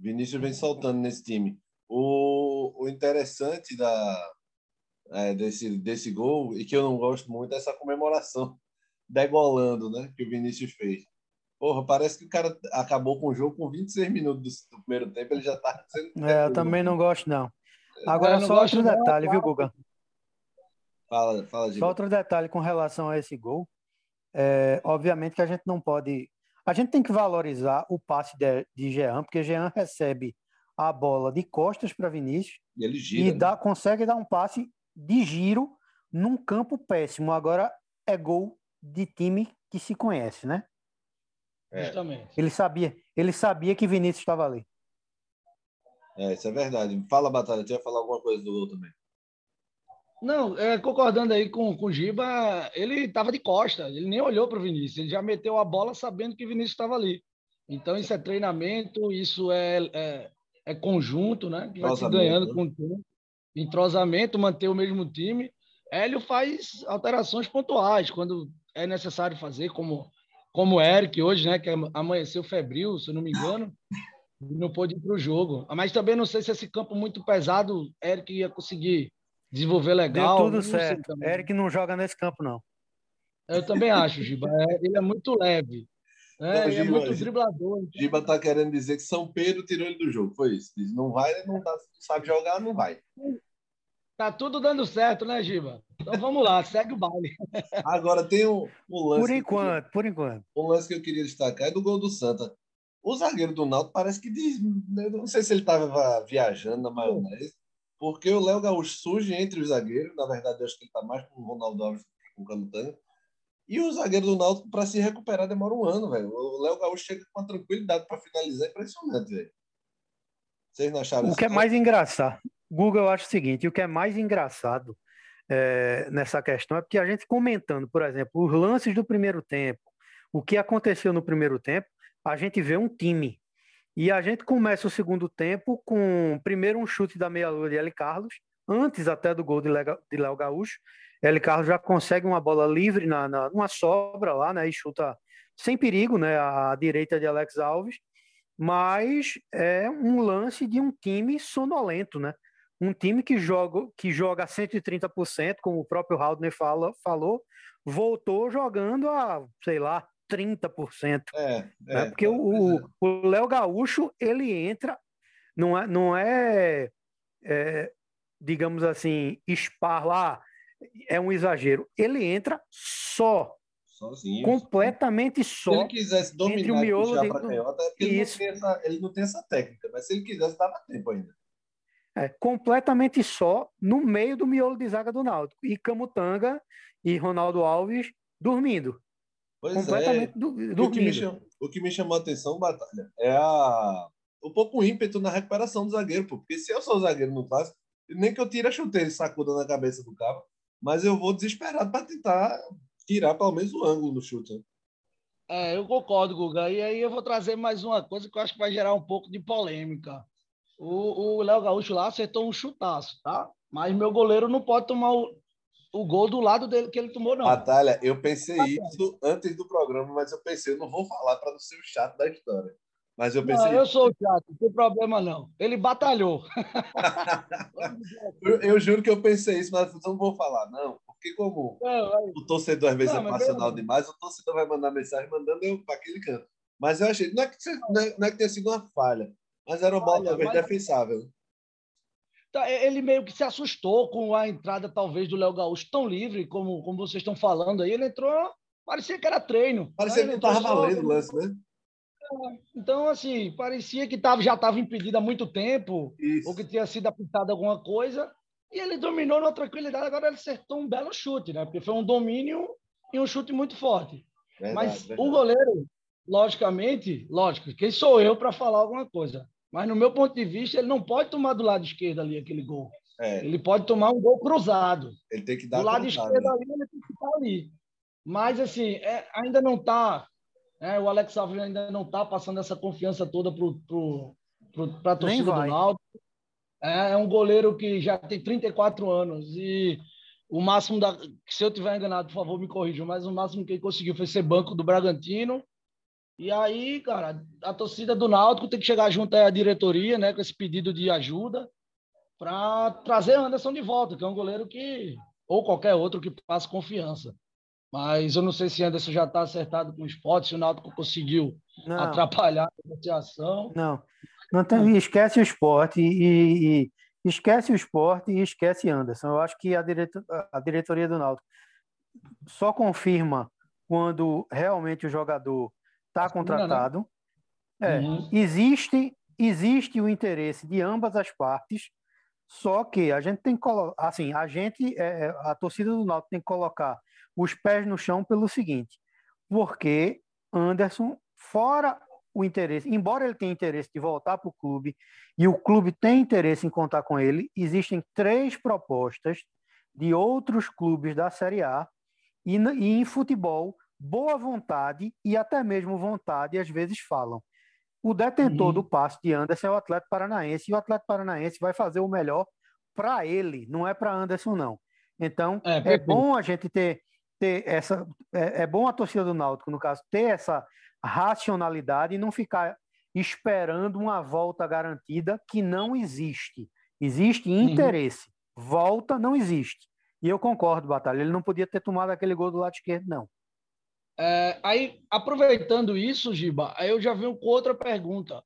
Vinícius vem soltando nesse time. O, o interessante da, é, desse, desse gol, e que eu não gosto muito, é essa comemoração degolando, né? Que o Vinícius fez. Porra, parece que o cara acabou com o jogo com 26 minutos do, do primeiro tempo, ele já tá sendo. É, eu também não gosto, não. Agora, só outro detalhe, viu, Guga? Fala, fala, Só outro detalhe com relação a esse gol. É, obviamente que a gente não pode. A gente tem que valorizar o passe de, de Jean, porque Jean recebe a bola de costas para Vinícius e, ele gira, e dá, né? consegue dar um passe de giro num campo péssimo. Agora é gol de time que se conhece, né? É. Justamente. Ele sabia, ele sabia que Vinícius estava ali. É, isso é verdade. Fala, Batalha, você ia falar alguma coisa do gol também. Não, é, concordando aí com, com o Giba, ele estava de costa, ele nem olhou para o Vinícius, ele já meteu a bola sabendo que o Vinícius estava ali. Então, isso é treinamento, isso é, é, é conjunto, né? Que vai se ganhando né? com o tempo. Entrosamento, manter o mesmo time. Hélio faz alterações pontuais quando é necessário fazer, como, como o Eric hoje, né? Que amanheceu febril, se eu não me engano não pôde ir para o jogo. Mas também não sei se esse campo muito pesado, Eric ia conseguir desenvolver legal. Deu tudo certo. Eric não joga nesse campo, não. Eu também acho, Giba. É, ele é muito leve. É, não, Giba, é muito driblador. Então. Giba está querendo dizer que São Pedro tirou ele do jogo. Foi isso. Diz, não vai, não, tá, não sabe jogar, não vai. Tá tudo dando certo, né, Giba? Então vamos lá, segue o baile. Agora tem um, um lance. Por enquanto, por enquanto. Um lance que eu queria destacar é do gol do Santa. O zagueiro do Náutico parece que diz, não sei se ele estava viajando na maionese, porque o Léo Gaúcho surge entre os zagueiros, na verdade eu acho que ele está mais com o Ronaldo Alves que com o Canutanga, e o zagueiro do Náutico para se recuperar demora um ano, velho. O Léo Gaúcho chega com uma tranquilidade para finalizar, impressionante, velho. Vocês não acharam O que é mais engraçado, Google, eu acho o seguinte, o que é mais engraçado é, nessa questão é porque a gente comentando, por exemplo, os lances do primeiro tempo, o que aconteceu no primeiro tempo, a gente vê um time E a gente começa o segundo tempo com primeiro um chute da meia-lua de L. Carlos, antes até do gol de Léo Gaúcho. L. Carlos já consegue uma bola livre na, na numa sobra lá, né? E chuta sem perigo, né? À direita de Alex Alves. Mas é um lance de um time sonolento, né? Um time que joga, que joga a 130%, como o próprio Haldner fala, falou, voltou jogando a, sei lá, 30%. É, né? é, Porque é, o Léo Gaúcho, ele entra, não é, não é, é digamos assim, espar lá, é um exagero. Ele entra só. Sozinho. Completamente só. Se ele quisesse dominar entre o miolo e de... canhota, é ele, Isso. Não essa, ele não tem essa técnica, mas se ele quisesse, dava tempo ainda. É, completamente só no meio do miolo de zaga do Náutico. E Camutanga e Ronaldo Alves dormindo. Pois completamente é. do, dormindo. O que, me chamou, o que me chamou a atenção, Batalha, é a, um pouco ímpeto na recuperação do zagueiro, pô. porque se eu sou o zagueiro no clássico, nem que eu tire a chuteira e sacuda na cabeça do cara, mas eu vou desesperado para tentar tirar pelo menos o ângulo do chute. Né? É, eu concordo, Guga. E aí eu vou trazer mais uma coisa que eu acho que vai gerar um pouco de polêmica. O Léo Gaúcho lá acertou um chutaço, tá? Mas meu goleiro não pode tomar o, o gol do lado dele que ele tomou, não. Batalha, eu pensei tá isso antes do programa, mas eu pensei, eu não vou falar para não ser o chato da história. Mas eu pensei. Não, eu sou o chato, não tem problema não. Ele batalhou. eu, eu, juro que eu pensei isso, mas não vou falar, não. Porque, como não, o torcedor às vezes não, é passional demais, o torcedor vai mandar mensagem mandando eu para aquele canto. Mas eu achei. Não é que, não é, não é que tenha sido uma falha, mas era uma bola talvez mas... defensável. Tá, ele meio que se assustou com a entrada, talvez, do Léo Gaúcho tão livre, como, como vocês estão falando aí. Ele entrou, parecia que era treino. Parecia né? que não estava valendo o lance, né? É, então, assim, parecia que tava, já estava impedido há muito tempo, Isso. ou que tinha sido apitado alguma coisa, e ele dominou na tranquilidade. Agora ele acertou um belo chute, né? Porque foi um domínio e um chute muito forte. Verdade, Mas verdade. o goleiro, logicamente, lógico, quem sou eu para falar alguma coisa? Mas, no meu ponto de vista, ele não pode tomar do lado esquerdo ali aquele gol. É. Ele pode tomar um gol cruzado. Ele tem que dar Do lado cruzado, esquerdo né? ali, ele tem que estar ali. Mas, assim, é, ainda não está. É, o Alex Alves ainda não está passando essa confiança toda para a torcida do Náutico. É, é, um goleiro que já tem 34 anos e o máximo da. Se eu estiver enganado, por favor, me corrijam, mas o máximo que ele conseguiu foi ser banco do Bragantino e aí, cara, a torcida do Náutico tem que chegar junto à diretoria, né, com esse pedido de ajuda para trazer Anderson de volta, que é um goleiro que ou qualquer outro que passe confiança. Mas eu não sei se Anderson já está acertado com o esporte, se o Náutico conseguiu não. atrapalhar a negociação. Não, não tem, esquece o esporte e, e, esquece o esporte e esquece Anderson. Eu acho que a, diretor, a diretoria do Náutico só confirma quando realmente o jogador está contratado. É, uhum. existe, existe o interesse de ambas as partes, só que a gente tem que colocar, assim, a gente, é, é, a torcida do Náutico tem que colocar os pés no chão pelo seguinte, porque Anderson, fora o interesse, embora ele tenha interesse de voltar para o clube e o clube tem interesse em contar com ele, existem três propostas de outros clubes da Série A e, e em futebol boa vontade e até mesmo vontade às vezes falam. O detentor uhum. do passe de Anderson é o Atlético Paranaense e o Atlético Paranaense vai fazer o melhor para ele, não é para Anderson não. Então é, é bom a gente ter, ter essa é, é bom a torcida do Náutico no caso ter essa racionalidade e não ficar esperando uma volta garantida que não existe. Existe uhum. interesse. Uhum. Volta não existe. E eu concordo, Batalha. Ele não podia ter tomado aquele gol do lado esquerdo, não. É, aí, aproveitando isso, Giba, aí eu já venho com outra pergunta.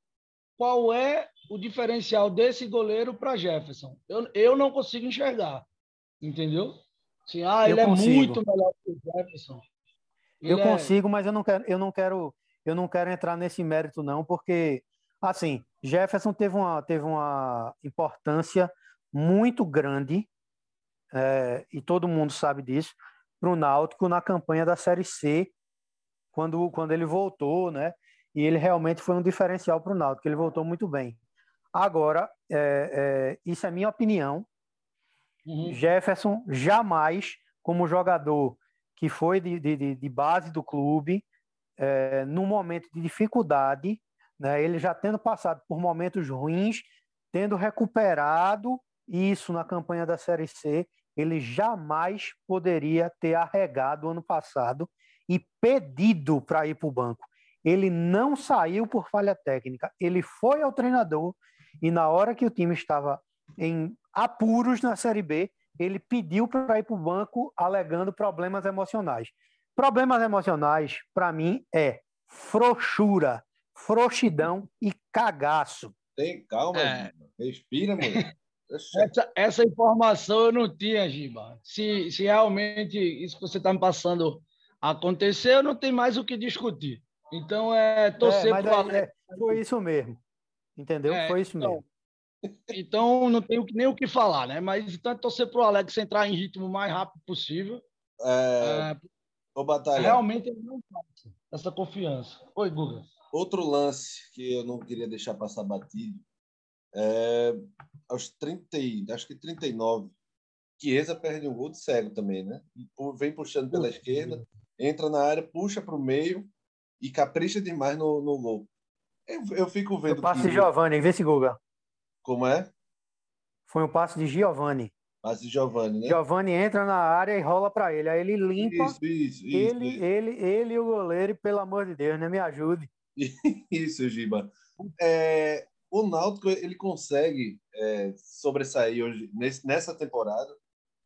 Qual é o diferencial desse goleiro para Jefferson? Eu, eu não consigo enxergar, entendeu? Assim, ah, ele eu é consigo. muito melhor que o Jefferson. Ele eu é... consigo, mas eu não quero, eu não quero, eu não quero entrar nesse mérito não, porque assim, Jefferson teve uma, teve uma importância muito grande é, e todo mundo sabe disso para o Náutico na campanha da Série C quando, quando ele voltou, né? E ele realmente foi um diferencial para o Náutico, ele voltou muito bem. Agora, é, é, isso é minha opinião. Uhum. Jefferson jamais, como jogador que foi de, de, de base do clube, é, num momento de dificuldade, né? Ele já tendo passado por momentos ruins, tendo recuperado isso na campanha da Série C, ele jamais poderia ter arregado ano passado e pedido para ir para o banco. Ele não saiu por falha técnica, ele foi ao treinador e na hora que o time estava em apuros na Série B, ele pediu para ir para o banco alegando problemas emocionais. Problemas emocionais, para mim, é frouxura, frouxidão e cagaço. Tem calma, é. respira, mulher. Essa, essa, informação eu não tinha, Giba. Se, se realmente isso que você está me passando aconteceu, não tem mais o que discutir. Então é torcer é, para é, Foi isso mesmo. Entendeu? É, foi isso então, mesmo. Então não tenho nem o que falar, né? Mas então é torcer para o Alex entrar em ritmo o mais rápido possível. É... é Ô, Batalha. Realmente ele não passa essa confiança. Oi, Guga. Outro lance que eu não queria deixar passar batido é aos 30, acho que 39, Chiesa perde um gol de cego também, né? Vem puxando pela esquerda, entra na área, puxa para o meio e capricha demais no, no gol. Eu, eu fico vendo. O passe que... de Giovanni, vê se Guga. Como é? Foi um passe de Giovanni. Passe de Giovanni, né? Giovanni entra na área e rola para ele. Aí ele limpa. Isso, isso, isso, ele, isso. ele, ele e o goleiro, e, pelo amor de Deus, né? Me ajude. Isso, Giba. É, o Náutico ele consegue é, sobressair hoje nesse, nessa temporada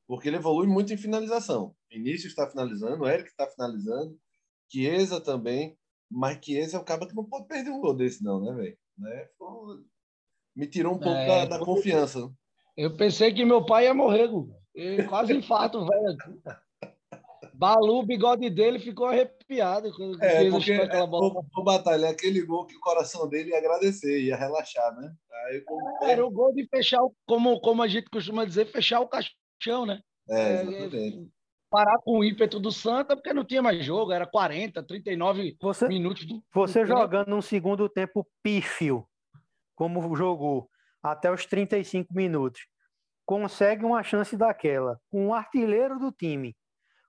porque ele evolui muito em finalização. Vinícius está finalizando, Eric está finalizando, Chiesa também, mas Chiesa é o cara que não pode perder um gol desse não, né, velho? Né? Me tirou um pouco é, da, da, confiança. Eu pensei que meu pai ia morrer, quase infarto, velho. Balu, o bigode dele ficou arrepiado quando é, porque aquela bola. O, o Batalha, aquele gol que o coração dele ia agradecer, ia relaxar, né? Aí, como... Era o gol de fechar, como, como a gente costuma dizer, fechar o caixão, né? É, é exatamente. Parar com o ímpeto do Santa, porque não tinha mais jogo, era 40, 39 você, minutos. Do, você do jogando num segundo tempo pífio, como jogou, até os 35 minutos, consegue uma chance daquela, com o artilheiro do time,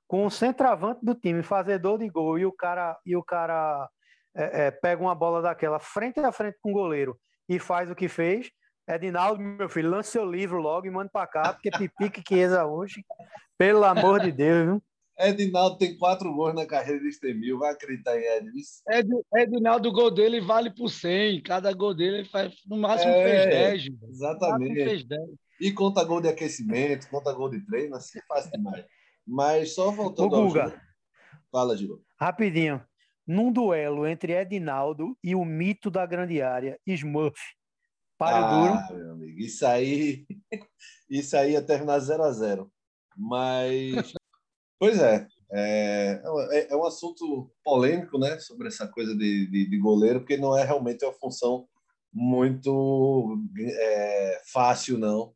com o centroavante do time, fazedor de gol, e o cara, e o cara é, é, pega uma bola daquela frente a frente com o goleiro e faz o que fez. Edinaldo, meu filho, lance seu livro logo e manda para cá, porque pipique que exa hoje. Pelo amor de Deus, viu? Edinaldo tem quatro gols na carreira de Estemil, vai acreditar em Edinaldo. Ed, Edinaldo, o gol dele vale por 100. Cada gol dele faz, no máximo é, fez 10. Exatamente. Fez 10. E conta gol de aquecimento, conta gol de treino, assim é fácil demais. Mas só voltando Ô, Guga, ao jogo. Fala, Gil. Rapidinho. Num duelo entre Edinaldo e o mito da grande área, Smurf. Para ah, duro. Meu amigo, isso aí, isso aí ia terminar 0 a 0 Mas, pois é, é, é, é, um assunto polêmico, né? Sobre essa coisa de, de, de goleiro, porque não é realmente uma função muito é, fácil, não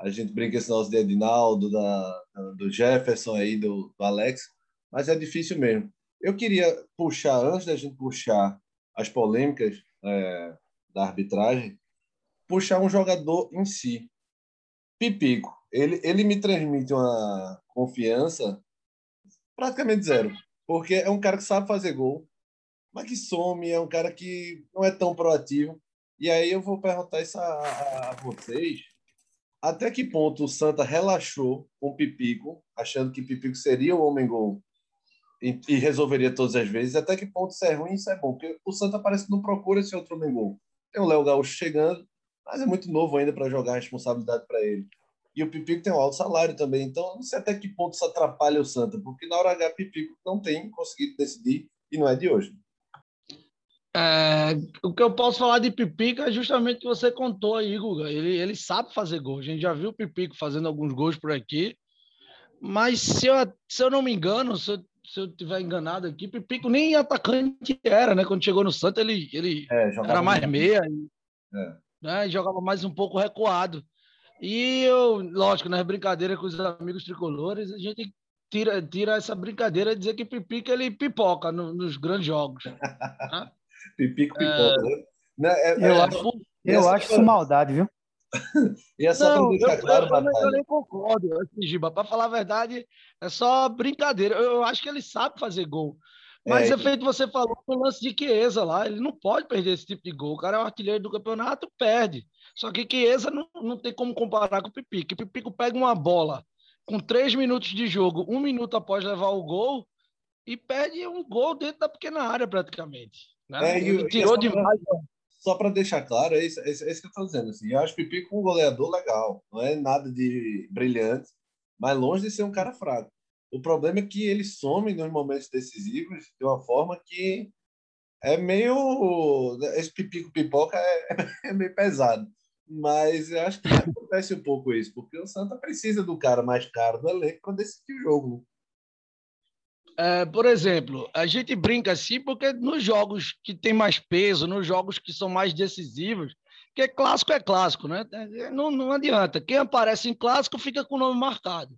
a gente brinca esse nosso de Edinaldo, da, do Jefferson aí, do, do Alex, mas é difícil mesmo. Eu queria puxar, antes da gente puxar as polêmicas é, da arbitragem, puxar um jogador em si. Pipico, ele, ele me transmite uma confiança praticamente zero, porque é um cara que sabe fazer gol, mas que some, é um cara que não é tão proativo. E aí eu vou perguntar isso a, a, vocês, até que ponto o Santa relaxou com o Pipico, achando que Pipico seria o homem-gol e, e, resolveria todas as vezes? Até que ponto isso é ruim isso é bom? Porque o Santa parece que não procura esse outro homem-gol. Tem o Léo Gaúcho chegando, mas é muito novo ainda para jogar a responsabilidade para ele. E o Pipico tem um alto salário também, então não sei até que ponto isso atrapalha o Santa, porque na hora H Pipico não tem conseguido decidir e não é de hoje. É, o que eu posso falar de Pipico é justamente o que você contou aí, Guga. Ele, ele sabe fazer gol. A gente já viu o Pipico fazendo alguns gols por aqui. Mas se eu, se eu não me engano, se eu, se eu tiver enganado aqui, Pipico nem atacante era, né? Quando chegou no Santos, ele, ele é, era mais meia. E, é. Né, e jogava mais um pouco recuado. E eu, lógico, nas brincadeiras com os amigos tricolores, a gente tira, tira essa brincadeira de dizer que Pipico ele pipoca no, nos grandes jogos. né? Pipico pipoca, é... né? É, eu é, acho, eu acho isso maldade, viu? e é só para deixar eu, claro, eu, eu, eu nem concordo, assim, Giba. Para falar a verdade, é só brincadeira. Eu, eu, acho que ele sabe fazer gol. Mas é, é feito você falou no lance de Chiesa lá, ele não pode perder esse tipo de gol. O cara é o artilheiro do campeonato, perde. Só que Chiesa não, não tem como comparar com o Pipico. O Pipico pega uma bola com três minutos de jogo, um minuto após levar o gol, e perde um gol dentro da pequena área praticamente. Né? É, ele tirou demais. Só para deixar claro, é isso, é isso, é isso que eu estou dizendo. Assim, eu acho Pipico um goleador legal, não é nada de brilhante, mas longe de ser um cara fraco. O problema é que ele some nos momentos decisivos de uma forma que é meio. Esse pipico pipoca é, é meio pesado. Mas eu acho que acontece um pouco isso, porque o Santa precisa do cara mais caro do elenco para decidir o jogo. É, por exemplo, a gente brinca assim porque nos jogos que tem mais peso, nos jogos que são mais decisivos, porque clássico é clássico, né? Não, não adianta. Quem aparece em clássico fica com o nome marcado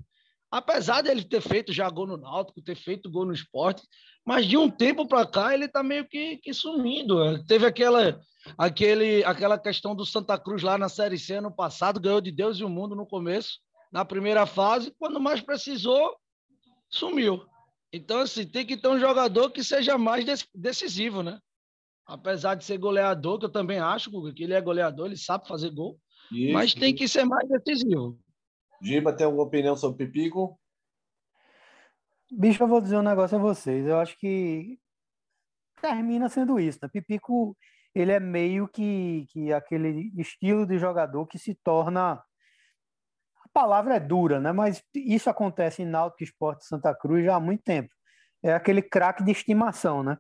apesar dele ter feito já gol no Náutico, ter feito gol no esporte, mas de um tempo para cá ele está meio que, que, sumindo. Teve aquela, aquele, aquela questão do Santa Cruz lá na Série C ano passado, ganhou de Deus e o mundo no começo, na primeira fase, quando mais precisou, sumiu. Então, assim, tem que ter um jogador que seja mais decisivo, né? Apesar de ser goleador, que eu também acho que ele é goleador, ele sabe fazer gol, Isso. mas tem que ser mais decisivo. Giba, tem alguma opinião sobre Pipico? Bicho, eu vou dizer um negócio a vocês. Eu acho que termina sendo isso. Né? Pipico, ele é meio que, que aquele estilo de jogador que se torna. A palavra é dura, né? Mas isso acontece em Náutico Esporte Santa Cruz já há muito tempo. É aquele craque de estimação, né?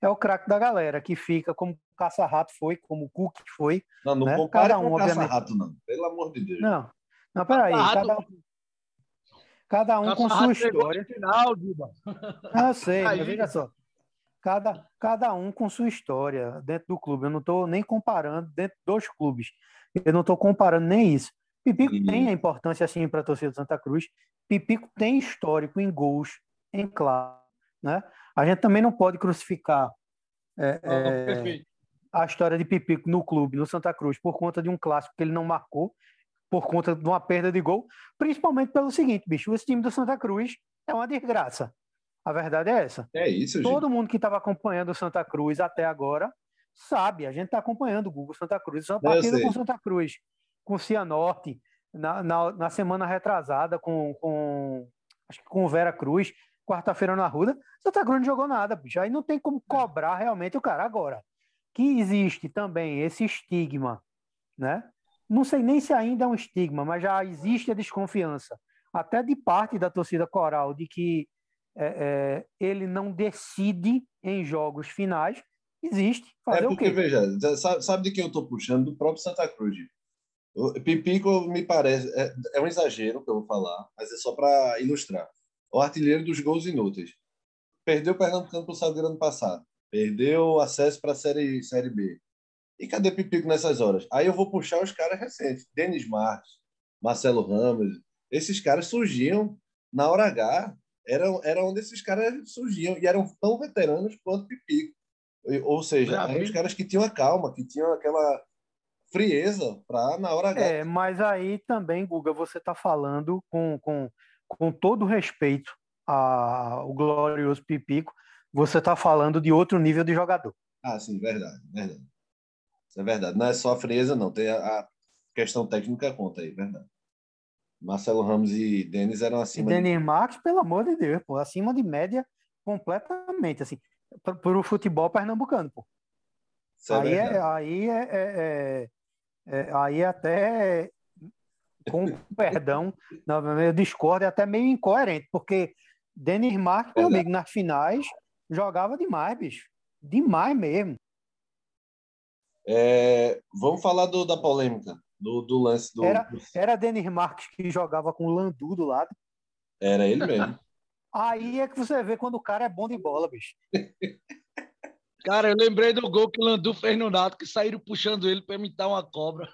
É o craque da galera que fica como o Caça-Rato foi, como o Cook foi. Não, não né? compara Cada um, com o Caça-Rato, não. Pelo amor de Deus. Não, não, peraí. Cada, cada um com sua história. Final, Não, eu sei, mas veja só. Cada, cada um com sua história dentro do clube. Eu não estou nem comparando dentro dos clubes. Eu não estou comparando nem isso. Pipico e... tem a importância assim para a torcida do Santa Cruz. Pipico tem histórico em gols, em claro. Né? A gente também não pode crucificar é, é, a história de Pipico no clube, no Santa Cruz, por conta de um clássico que ele não marcou por conta de uma perda de gol, principalmente pelo seguinte, bicho, esse time do Santa Cruz é uma desgraça. A verdade é essa. É isso, Todo gente. mundo que estava acompanhando o Santa Cruz até agora sabe, a gente está acompanhando o Google Santa Cruz, só partida com Santa Cruz, com o Cianorte, na, na, na, semana retrasada com, com acho que com o Vera Cruz, quarta-feira na Ruda, Santa Cruz não jogou nada, bicho. Aí não tem como cobrar realmente o cara agora. Que existe também esse estigma, né? Não sei nem se ainda é um estigma, mas já existe a desconfiança, até de parte da torcida coral, de que é, é, ele não decide em jogos finais. Existe. Fazer é porque, veja, sabe, sabe, de quem eu estou puxando? Do próprio Santa Cruz. O Pipico me parece. É, é um exagero que eu vou falar, mas é só para ilustrar. O artilheiro dos gols inúteis. Perdeu o Pernambucano para o Salgueiro ano passado. Perdeu acesso para a série, série B e cadê Pipico nessas horas? Aí eu vou puxar os caras recentes. Denis Marques, Marcelo Ramos. Esses caras surgiam na hora H. Era, era onde esses caras surgiam. E eram tão veteranos quanto Pipico. Ou seja, eram os caras que tinham a calma, que tinham aquela frieza para na hora H. É, mas aí também, Guga, você está falando com, com, com todo respeito ao glorioso Pipico, você está falando de outro nível de jogador. Ah, sim, verdade, verdade. Isso é verdade. Não é só a frieza, não. Tem a, a questão técnica conta aí, verdade. Marcelo Ramos e Denis eram acima. E Denis de... Marques, pelo amor de Deus, pô, acima de média completamente, assim, para o futebol pernambucano, pô. É aí, é, aí é, é, é, aí é até com perdão, não, eu discordo, é até meio incoerente, porque Denis Marques, meu amigo, nas finais jogava demais, bicho. Demais mesmo. É, vamos falar do, da polêmica, do, do lance do. Era, era Denis Marques que jogava com o Landu do lado. Era ele mesmo. Aí é que você vê quando o cara é bom de bola, bicho. Cara, eu lembrei do gol que o Landu fez no Nato, que saíram puxando ele para imitar uma cobra.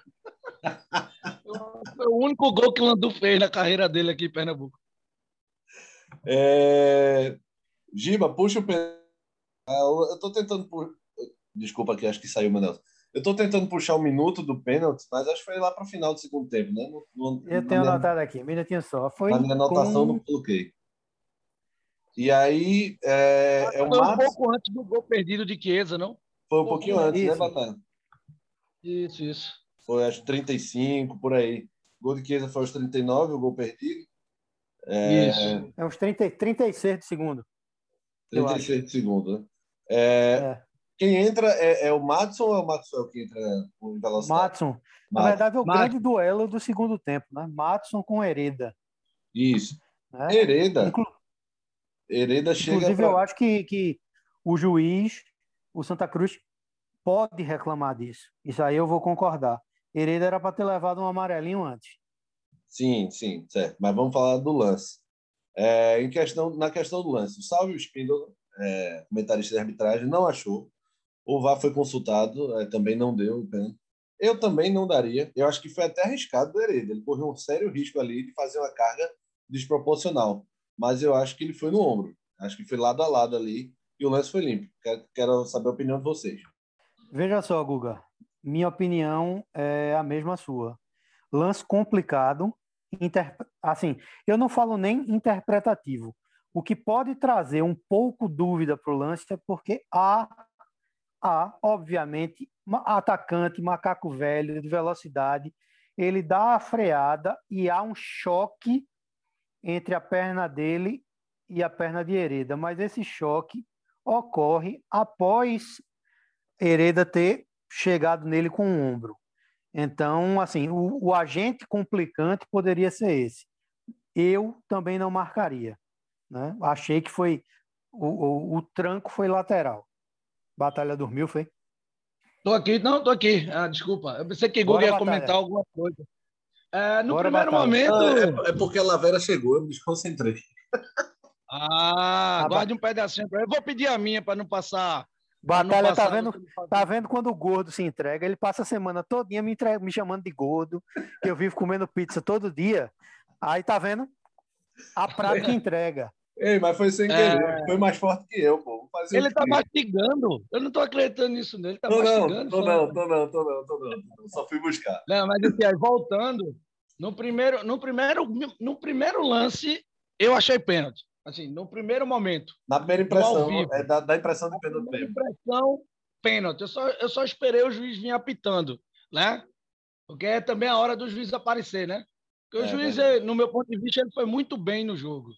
Foi o único gol que o Landu fez na carreira dele aqui em Pernambuco. É... Giba, puxa o ah, Eu estou tentando. Desculpa aqui, acho que saiu, Manel. Eu estou tentando puxar o um minuto do pênalti, mas acho que foi lá para o final do segundo tempo, né? No, no, eu tenho minha, anotado aqui, um minutinho só. Foi na minha anotação com... não coloquei. E aí é, é um Foi um pouco antes do gol perdido de Chiesa, não? Foi um pouquinho antes, né, isso. né, Batalha? Isso, isso. Foi acho 35, por aí. O gol de Chiesa foi aos 39, o gol perdido. É... Isso. É uns 30, 36 de segundo. 36 de segundo, né? É... é. Quem entra é, é, o Matson ou é o Maxwell que entra com velocidade? Matson. Na verdade, é o grande duelo do segundo tempo, né? Matson com Hereda. Isso. É? Hereda. Inclu... Hereda chega. Inclusive, pra... eu acho que, que o juiz, o Santa Cruz, pode reclamar disso. Isso aí eu vou concordar. Hereda era para ter levado um amarelinho antes. Sim, sim, certo. Mas vamos falar do lance. É, em questão, na questão do lance, o Salve Spindle, é, comentarista de arbitragem, não achou. O VAR foi consultado, é, também não deu Eu também não daria. Eu acho que foi até arriscado do Hereda. Ele correu um sério risco ali de fazer uma carga desproporcional. Mas eu acho que ele foi no ombro. Acho que foi lado a lado ali e o lance foi limpo. Quero, quero saber a opinião de vocês. Veja só, Guga. Minha opinião é a mesma sua. Lance complicado, inter... assim, eu não falo nem interpretativo. O que pode trazer um pouco dúvida para o lance é porque há, há, obviamente, atacante, macaco velho, de velocidade, ele dá a freada e há um choque entre a perna dele e a perna de Hereda, mas esse choque ocorre após Hereda ter chegado nele com o ombro. Então, assim, o, o agente complicante poderia ser esse. Eu também não marcaria. Né? Achei que foi. O, o, o tranco foi lateral. Batalha dormiu, foi? Tô aqui, não, tô aqui. Ah, desculpa. Eu pensei que Google ia batalha. comentar alguma coisa. É, no Bora primeiro batalha. momento. Ah, é, é, porque a Lavera chegou, eu me desconcentrei. Ah, guarde um pedacinho para Eu vou pedir a minha para não passar Batalha tá vendo, tá vendo quando o gordo se entrega, ele passa a semana todinha me, entrega, me chamando de gordo, que eu vivo comendo pizza todo dia. Aí tá vendo? A prática entrega. Ei, mas foi sem querer, é... foi mais forte que eu, pô. ele tá mastigando. Eu não tô acreditando nisso nele. Tá tô mastigando. Não, tô não, tô não, tô não, tô não. Só fui buscar. Não, mas assim, aí, voltando, no primeiro, no primeiro, no primeiro lance, eu achei pênalti. Assim, no primeiro momento. Na primeira impressão, é da, da impressão de pênalti. Na impressão, pênalti. Eu só, eu só esperei o juiz vir apitando, né? Porque é também a hora do juiz aparecer, né? Porque é, o juiz, é. no meu ponto de vista, ele foi muito bem no jogo.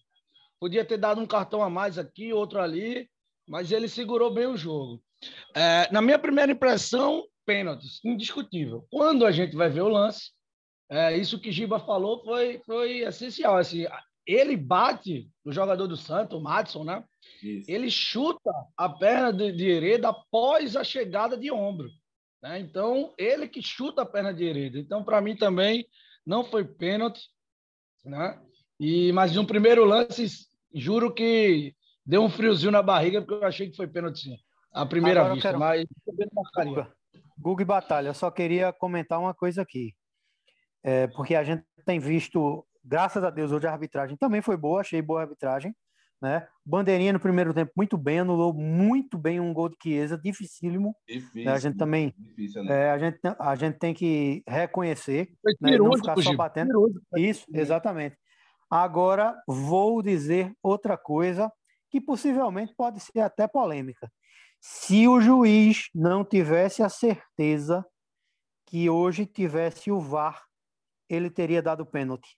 Podia ter dado um cartão a mais aqui, outro ali, mas ele segurou bem o jogo. É, na minha primeira impressão, pênaltis, indiscutível. Quando a gente vai ver o lance, é, isso que Giba falou foi, foi essencial. Assim, ele bate no jogador do Santos, o Madison, né? Isso. Ele chuta a perna de, de Hereda após a chegada de ombro. Né? Então, ele que chuta a perna de Hereda. Então, para mim também não foi pênalti. Né? E, mas no primeiro lance, juro que deu um friozinho na barriga, porque eu achei que foi pênalti sim. À primeira Agora vista, quero... mas Guga, Guga e Batalha, eu só queria comentar uma coisa aqui. É, porque a gente tem visto graças a Deus, hoje a arbitragem também foi boa, achei boa a arbitragem. Né? Bandeirinha no primeiro tempo muito bem, anulou muito bem um gol de Chiesa, dificílimo. Difícil, né? A gente também difícil, né? é, a, gente, a gente tem que reconhecer, né? não ficar só batendo. Isso, exatamente. Agora vou dizer outra coisa que possivelmente pode ser até polêmica. Se o juiz não tivesse a certeza que hoje tivesse o VAR, ele teria dado pênalti.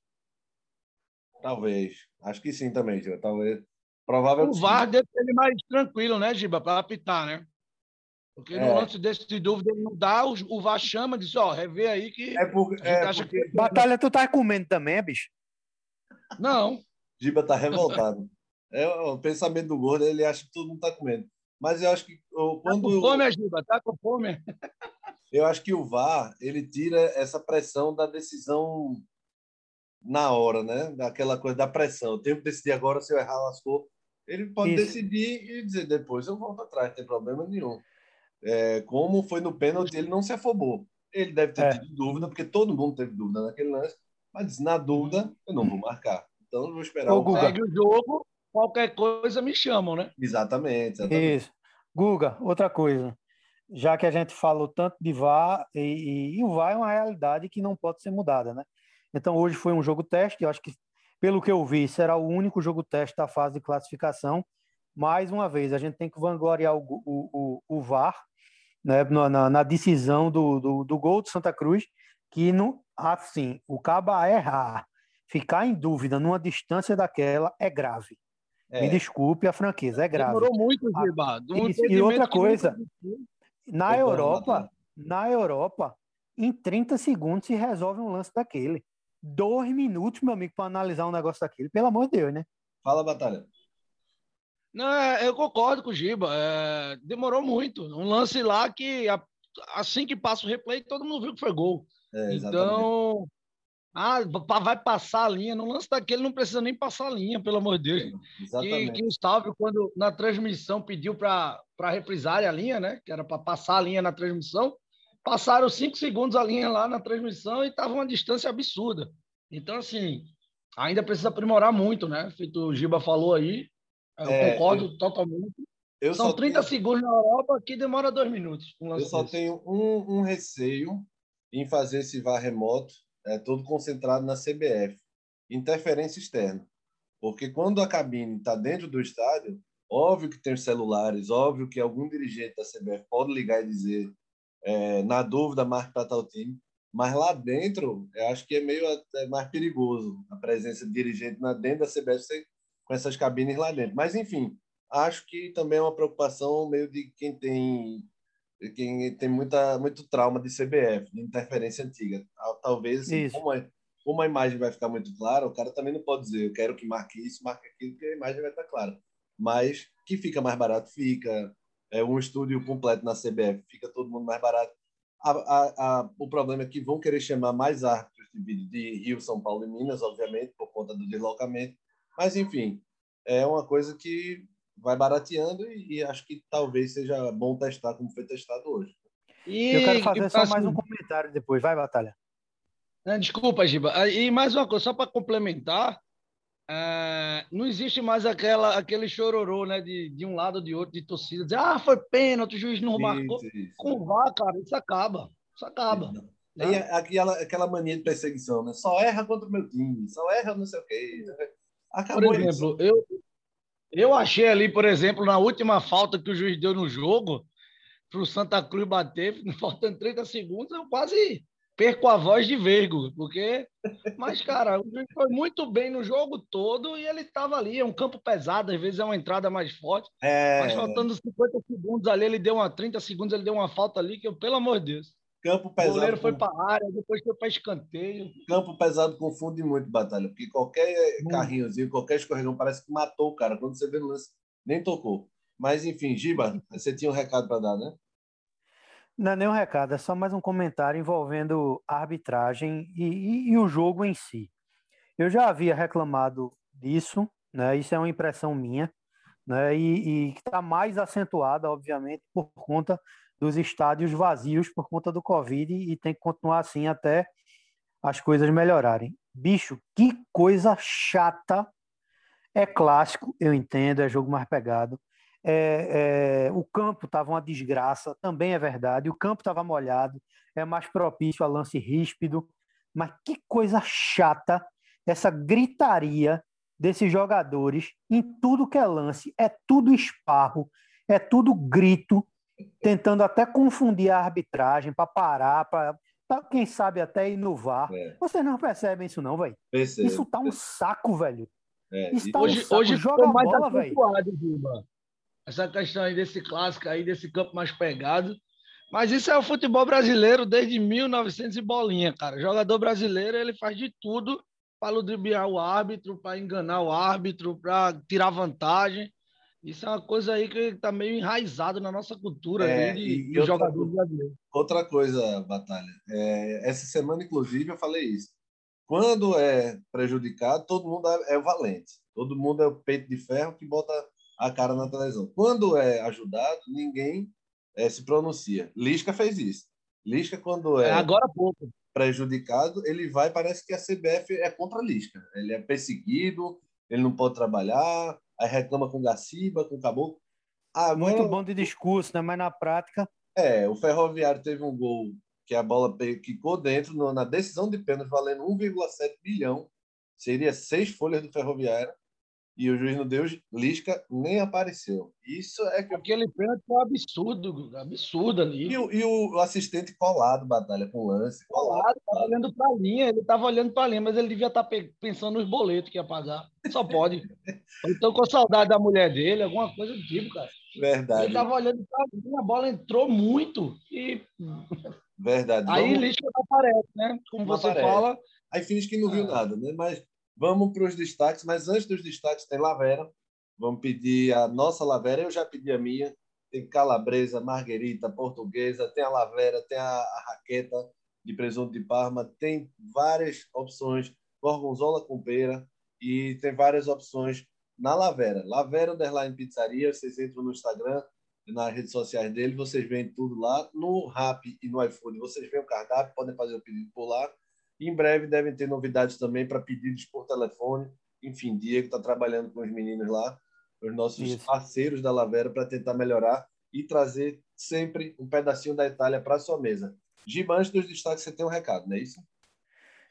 Talvez. Acho que sim também, Giba. Talvez. Provavelmente. O VAR deve ser mais tranquilo, né, Giba, para apitar, né? Porque no é. lance desse de dúvida ele não dá, o VAR chama e diz, ó, rever aí que. É porque. É porque... Que... Batalha, tu tá comendo também, bicho? Não. Giba tá revoltado. é o pensamento do gordo, ele acha que todo mundo tá comendo. Mas eu acho que quando. Tá com fome, Giba, tá com fome. eu acho que o VAR ele tira essa pressão da decisão na hora, né? Daquela coisa da pressão. Eu tenho que decidir agora se eu errar lascou. Ele pode Isso. decidir e dizer depois eu volto atrás, não tem problema nenhum. É, como foi no pênalti, ele não se afobou. Ele deve ter é. tido dúvida, porque todo mundo teve dúvida naquele lance, mas na dúvida eu não vou marcar. Então eu vou esperar o Guga. Segue o jogo, qualquer coisa me chamam, né? Exatamente, exatamente. Isso. Guga, outra coisa. Já que a gente falou tanto de VAR, e, e, e o VAR é uma realidade que não pode ser mudada, né? Então hoje foi um jogo teste, eu acho que Pelo que eu vi, será o único jogo teste da fase de classificação. Mais uma vez, a gente tem que vangloriar o, o, o, o VAR né, na, na, decisão do, do, do, gol de Santa Cruz, que no, assim, o Caba errar, ficar em dúvida numa distância daquela é grave. É. Me desculpe a franqueza, é grave. Demorou muito, Giba. E, e outra coisa, na Europa, na Europa, em 30 segundos se resolve um lance daquele. Dois minutos, meu amigo, para analisar um negócio daquele. Pelo amor de Deus, né? Fala, Batalha. Não, é, eu concordo com o Giba. É, demorou muito. Um lance lá que assim que passa o replay, todo mundo viu que foi gol. É, então, ah, vai passar a linha. No lance daquele não precisa nem passar a linha, pelo amor de Deus. Exatamente. Que, que o Stalvio, quando na transmissão pediu para reprisar a linha, né? Que era para passar a linha na transmissão, passaram cinco segundos a linha lá na transmissão e estava uma distância absurda. Então, assim, ainda precisa aprimorar muito, né? Feito o Giba falou aí, eu é, concordo eu, totalmente. Eu São 30 tenho... segundos na Europa que demora dois minutos. Um eu só desse. tenho um, um, receio em fazer esse VAR remoto, é, todo concentrado na CBF. Interferência externa. Porque quando a cabine está dentro do estádio, óbvio que tem os celulares, óbvio que algum dirigente da CBF pode ligar e dizer é, na dúvida, marque para tal time. Mas lá dentro, eu acho que é meio é mais perigoso a presença de dirigente na dentro da CBF com essas cabines lá dentro. Mas, enfim, acho que também é uma preocupação meio de quem tem quem tem muita, muito trauma de CBF, de interferência antiga. Talvez, assim, como, a, como a imagem vai ficar muito clara, o cara também não pode dizer eu quero que marque isso, marque aquilo, porque a imagem vai estar clara. Mas que fica mais barato, fica é, um estúdio completo na CBF, fica todo mundo mais barato. A, a, a, o problema é que vão querer chamar mais árbitros de vídeo de Rio, São Paulo e Minas, obviamente, por conta do deslocamento. Mas, enfim, é uma coisa que vai barateando e, e acho que talvez seja bom testar como foi testado hoje. E, Eu quero fazer só mais um comentário depois. Vai, Batalha. Desculpa, Giba. E mais uma coisa, só para complementar, é, não existe mais aquela, aquele chororô, né? De, de um lado ou de outro, de torcida, dizer, ah, foi pênalti, o juiz não marcou. Isso, Com o VAR, cara, isso acaba. Isso acaba. Né? E aquela, aquela mania de perseguição, né? Só erra contra o meu time, só erra não sei o quê. Acabou por exemplo, eu, eu achei ali, por exemplo, na última falta que o juiz deu no jogo, para o Santa Cruz bater, faltando 30 segundos, eu quase perco a voz de vergo, porque. Mas, cara, o juiz foi muito bem no jogo todo e ele estava ali. É um campo pesado, às vezes é uma entrada mais forte. É... Mas faltando 50 segundos ali, ele deu uma 30 segundos, ele deu uma falta ali que eu, pelo amor de Deus. Campo pesado. O goleiro foi para a área, depois foi para escanteio. Campo pesado confunde muito, Batalha, porque qualquer hum. carrinhozinho, qualquer escorregão parece que matou o cara. Quando você vê no lance, nem tocou. Mas, enfim, Giba, você tinha um recado para dar, né? Não é nem um recado, é só mais um comentário envolvendo a arbitragem e, e, e, o jogo em si. Eu já havia reclamado disso, né? Isso é uma impressão minha, né? E está mais acentuada, obviamente, por conta dos estádios vazios por conta do Covid e tem que continuar assim até as coisas melhorarem. Bicho, que coisa chata! É clássico, eu entendo, é jogo mais pegado é, é, o campo estava uma desgraça, também é verdade. O campo estava molhado, é mais propício a lance ríspido. Mas que coisa chata essa gritaria desses jogadores em tudo que é lance. É tudo esparro, é tudo grito, tentando até confundir a arbitragem para parar, para quem sabe até inovar. É. Vocês não percebem isso, não, velho? Isso tá um saco, velho. É. Isso tá hoje, um saco. hoje joga bola, velho essa questão aí desse clássico aí, desse campo mais pegado. Mas isso é o futebol brasileiro desde 1900 e bolinha, cara. O jogador brasileiro, ele faz de tudo para ludibriar o árbitro, para enganar o árbitro, para tirar vantagem. Isso é uma coisa aí que está meio enraizado na nossa cultura é, de, e, de jogador brasileiro. Outra coisa, Batalha. É, essa semana, inclusive, eu falei isso. Quando é prejudicado, todo mundo é, é valente. Todo mundo é o peito de ferro que bota a cara na televisão. Quando é ajudado, ninguém é, se pronuncia. Lisca fez isso. Lisca, quando é, é agora pouco. prejudicado, ele vai, parece que a CBF é contra Lisca. Ele é perseguido, ele não pode trabalhar, aí reclama com Gaciba, com Caboclo. Ah, Muito bom de discurso, né? mas na prática. É, o Ferroviário teve um gol que a bola quicou dentro, na decisão de pênalti, valendo 1,7 bilhão. Seria seis folhas do Ferroviário e o juiz não deu, Lisca nem apareceu. Isso é que. Aquele pênalti foi absurdo, absurdo ali. E o, e o assistente colado, batalha com lance. Colado, estava olhando para a linha, ele estava olhando para a linha, mas ele devia estar tá pensando nos boletos que ia pagar. Só pode. então, com saudade da mulher dele, alguma coisa do tipo, cara. Verdade. Ele estava olhando para a linha, a bola entrou muito e. Verdade. Aí Vamos... Lisca não aparece, né? Como não você aparece. fala. Aí finge que não viu ah. nada, né? Mas Vamos para os destaques, mas antes dos destaques tem Lavera. Vamos pedir a nossa Lavera. Eu já pedi a minha. Tem calabresa, marguerita, portuguesa, tem a Lavera, tem a, a raqueta de presunto de Parma, tem várias opções, gorgonzola com pera e tem várias opções na Lavera. Lavera Underline Pizzaria, vocês entram no Instagram, nas redes sociais dele, vocês veem tudo lá. No Rap e no iFood, vocês veem o cardápio, podem fazer o pedido por lá. Em breve devem ter novidades também para pedidos por telefone. Enfim, Diego está trabalhando com os meninos lá, os nossos Isso. parceiros da Lavera, para tentar melhorar e trazer sempre um pedacinho da Itália para sua mesa. Giba, antes dos destaques, você tem um recado, não é isso?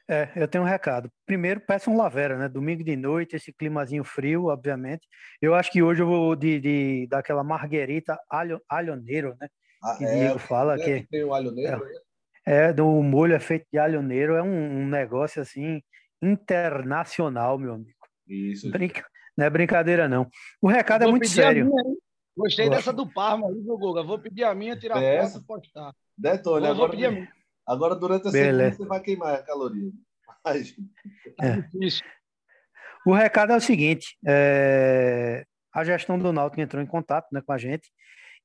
É, eu tenho um recado. Primeiro, peça um Lavera, né? Domingo de noite, esse climazinho frio, obviamente. Eu acho que hoje eu vou de, de daquela marguerita alho, alhoneiro, né? Ah, que é, Diego fala é, que, tem o alhoneiro, é, é, do molho é feito de alho negro, é um, um negócio assim internacional, meu amigo. Isso. Brinca... Não é brincadeira, não. O recado é muito sério. Minha, Gostei dessa do Parma aí, meu Guga. Vou pedir a minha, tirar é foto e postar. Detone, agora, vou pedir a minha. agora durante a semana você vai queimar a caloria. Mas... É. O recado é o seguinte: é... a gestão do Náutico entrou em contato né, com a gente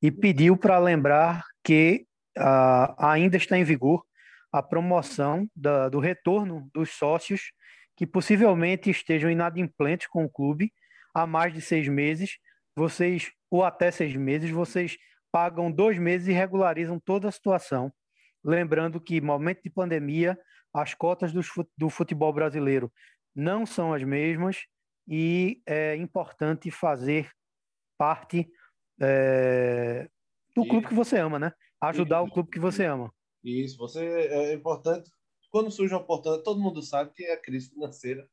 e pediu para lembrar que uh, ainda está em vigor a promoção da, do retorno dos sócios que possivelmente estejam inadimplentes com o clube há mais de seis meses, vocês, ou até seis meses, vocês pagam dois meses e regularizam toda a situação. Lembrando que, momento de pandemia, as cotas do futebol brasileiro não são as mesmas e é importante fazer parte é, do clube que você ama, né? Ajudar o clube que você ama. Isso, você é importante. Quando surge uma oportunidade, todo mundo sabe que a crise financeira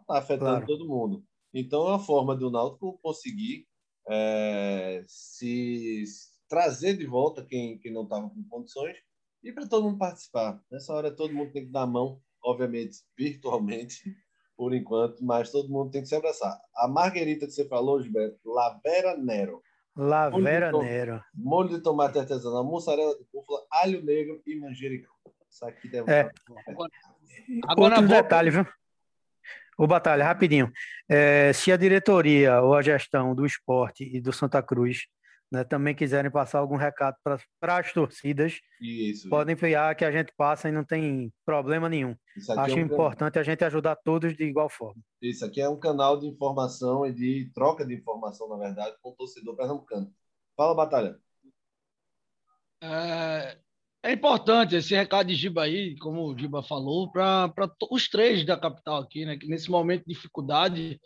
está afetando claro. todo mundo. Então, é uma forma do Náutico conseguir é, se trazer de volta quem, quem não estava com condições e para todo mundo participar. Nessa hora, todo mundo tem que dar a mão, obviamente, virtualmente, por enquanto, mas todo mundo tem que se abraçar. A Marguerita que você falou, Gilberto, Lavera Nero. Lavera molho Nero. Molho de tomate artesanal, mussarela de búfala, alho negro e manjericão. Isso aqui deve é. Agora, Outro detalhe, viu? O Batalha, rapidinho. É, se a diretoria ou a gestão do esporte e do Santa Cruz né, também quiserem passar algum recado para as torcidas, Isso, podem enviar que a gente passa e não tem problema nenhum. Acho é um importante canal. a gente ajudar todos de igual forma. Isso aqui é um canal de informação e de troca de informação, na verdade, com o torcedor pernambucano. Fala, Batalha. É, é importante esse recado de Giba aí, como o Giba falou, para os três da capital aqui, né? Que nesse momento de dificuldade,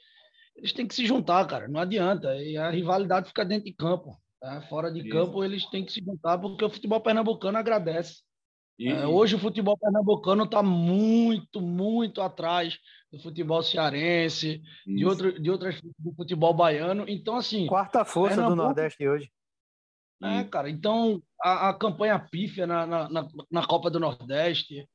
eles têm que se juntar, cara. Não adianta. E a rivalidade fica dentro de campo. Tá? Fora de Isso. campo, eles têm que se juntar, porque o futebol pernambucano agradece. E... É, hoje o futebol pernambucano está muito, muito atrás do futebol cearense, de, outro, de outras do futebol baiano. Então, assim. Quarta força Pernambuco... do Nordeste hoje. É, cara. Então, a, a campanha pífia na, na, na, Copa do Nordeste.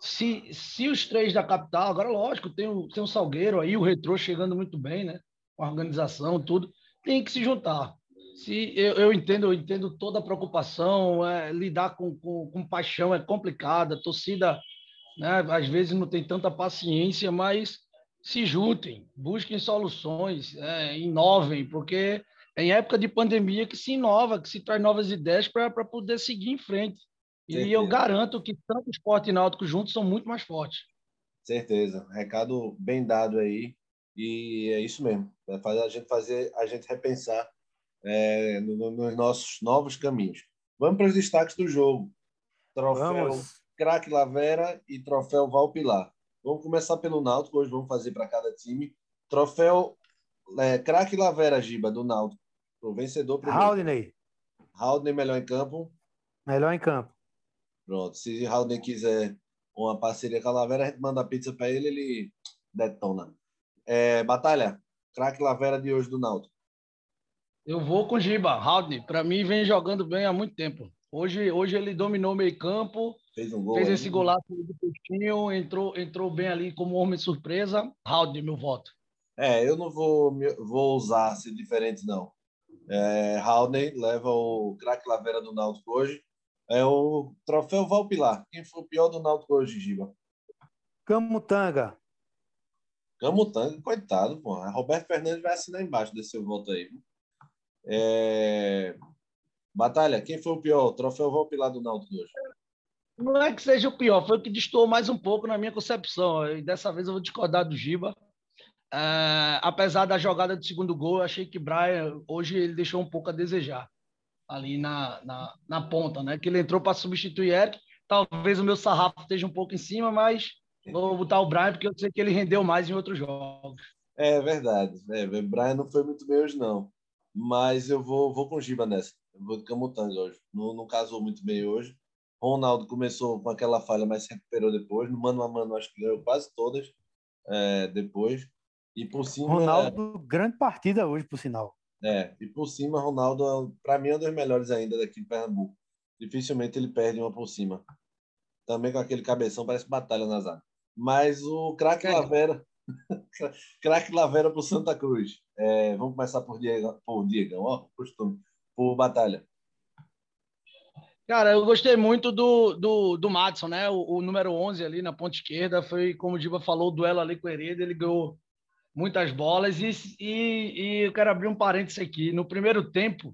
Se, se os três da capital, agora, lógico, tem o, tem o Salgueiro aí, o Retrô chegando muito bem, né? Com a organização, tudo. Tem que se juntar. Se eu, eu entendo, eu entendo toda a preocupação, é, lidar com, com, com, paixão é complicado, a torcida né, às vezes não tem tanta paciência, mas se juntem, busquem soluções, é, inovem, porque é em época de pandemia que se inova, que se traz novas ideias para poder seguir em frente. E Certeza. eu garanto que tanto o esporte e náutico juntos são muito mais fortes. Certeza. Recado bem dado aí. E é isso mesmo. Vai fazer a gente fazer a gente repensar é, no, nos nossos novos caminhos. Vamos para os destaques do jogo. Troféu Craque Lavera e troféu Valpilar. Vamos começar pelo Náutico, hoje vamos fazer para cada time. Troféu é, Craque Lavera, Giba, do Náutico. O vencedor. Haldney. Haldney melhor em campo? Melhor em campo. Pronto. Se Haldney quiser uma parceria com a Lavera, a gente manda a pizza para ele, ele detona. É, Batalha, craque Lavera de hoje do Náutico. Eu vou com Giba, Haldney. Para mim, vem jogando bem há muito tempo. Hoje, hoje ele dominou o meio campo, fez, um gol fez esse golaço do Peixinho, entrou, entrou bem ali como homem surpresa. Haldney, meu voto. É, eu não vou, vou usar ser diferente, não. É, Haldney leva o craque Lavera do Náutico hoje. É o troféu Valpilar. Quem foi o pior do Náutico hoje, Giba? Camutanga. Camutanga, coitado, pô. Roberto Fernandes vai assinar embaixo desse seu voto aí. É... Batalha, quem foi o pior? Troféu Valpilar do Náutico hoje. Não é que seja o pior, foi o que distorou mais um pouco na minha concepção. E dessa vez eu vou discordar do Giba. É, apesar da jogada do segundo gol, eu achei que Brian hoje ele deixou um pouco a desejar ali na, na, na ponta, né? Que ele entrou para substituir Eric. Talvez o meu sarrafo esteja um pouco em cima, mas vou botar o Brian porque eu sei que ele rendeu mais em outros jogos. É verdade. É, o Brian não foi muito bem hoje, não. Mas eu vou, vou com o Giba nessa. Eu vou de Camutanga hoje. Não, não casou muito bem hoje. Ronaldo começou com aquela falha, mas se recuperou depois. No mano a mano, acho que ganhou quase todas é, depois. E por cima. Ronaldo, é... grande partida hoje, por sinal. É, e por cima, Ronaldo, para mim, é um dos melhores ainda daqui de Pernambuco. Dificilmente ele perde uma por cima. Também com aquele cabeção, parece batalha na zaga. Mas o craque Lavera. Craque Lavera pro Santa Cruz. É, vamos começar por Diego, por Diego, ó, costume. Por batalha. Cara, eu gostei muito do, do, do Madison, né? O, o, número 11 ali na ponta esquerda. Foi, como o Diba falou, o duelo ali com o Hereda. Ele ganhou muitas bolas. E, e, e eu quero abrir um parênteses aqui. No primeiro tempo,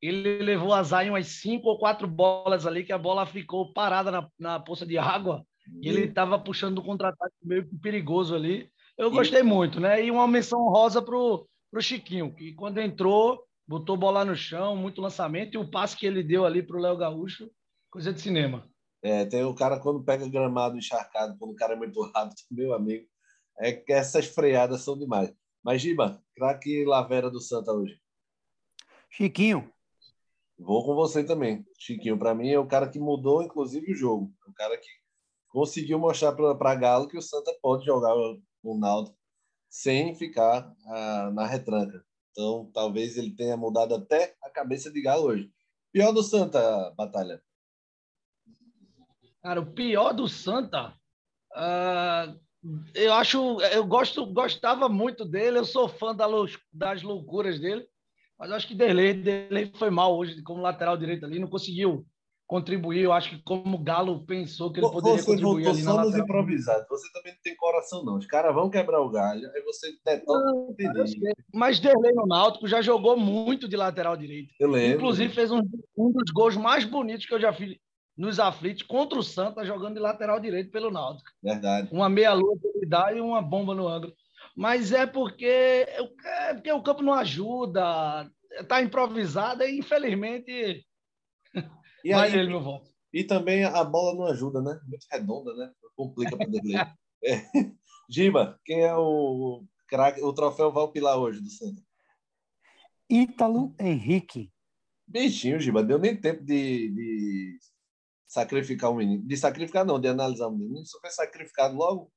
ele levou azar em umas cinco ou quatro bolas ali, que a bola ficou parada na, na poça de água. E ele estava puxando um contra-ataque meio perigoso ali. Eu gostei e... muito, né? E uma menção rosa pro, pro Chiquinho, que quando entrou, botou bola no chão, muito lançamento, e o passe que ele deu ali pro Léo Gaúcho, coisa de cinema. É, tem o cara quando pega gramado encharcado, quando o cara é muito rápido, meu amigo, é que essas freadas são demais. Mas, Giba, craque Lavera do Santa hoje. Chiquinho. Vou com você também. Chiquinho, para mim, é o cara que mudou, inclusive, o jogo. É o cara que conseguiu mostrar para Galo que o Santa pode jogar o Náutico sem ficar ah, na retranca. Então, talvez ele tenha mudado até a cabeça de Galo hoje. Pior do Santa, Batalha? Cara, o pior do Santa, uh, eu acho, eu gosto, gostava muito dele, eu sou fã da, das loucuras dele, mas acho que Derlei, Derlei foi mal hoje como lateral direito ali, não conseguiu contribuir. Eu acho que como o Galo pensou que ele poderia você contribuir ali só nos improvisados. Você também não tem coração, não. Os caras vão quebrar o galho, aí você detona. Mas Derlei no Náutico já jogou muito de lateral direito. Eu lembro. Inclusive fez um, um dos gols mais bonitos que eu já fiz nos aflitos contra o Santa, jogando de lateral direito pelo Náutico. Verdade. Uma meia-lua que ele dá e uma bomba no ângulo. Mas é porque, é porque o campo não ajuda, está improvisado e, infelizmente, e aí, ele não volta. E também a bola não ajuda, né? Muito redonda, né? Complica para o é. Giba, quem é o craque, o troféu Valpilar hoje do Santos? Ítalo Henrique. Bichinho, Giba, deu nem tempo de, de sacrificar o menino. De sacrificar, não, de analisar o menino. Só foi sacrificado logo.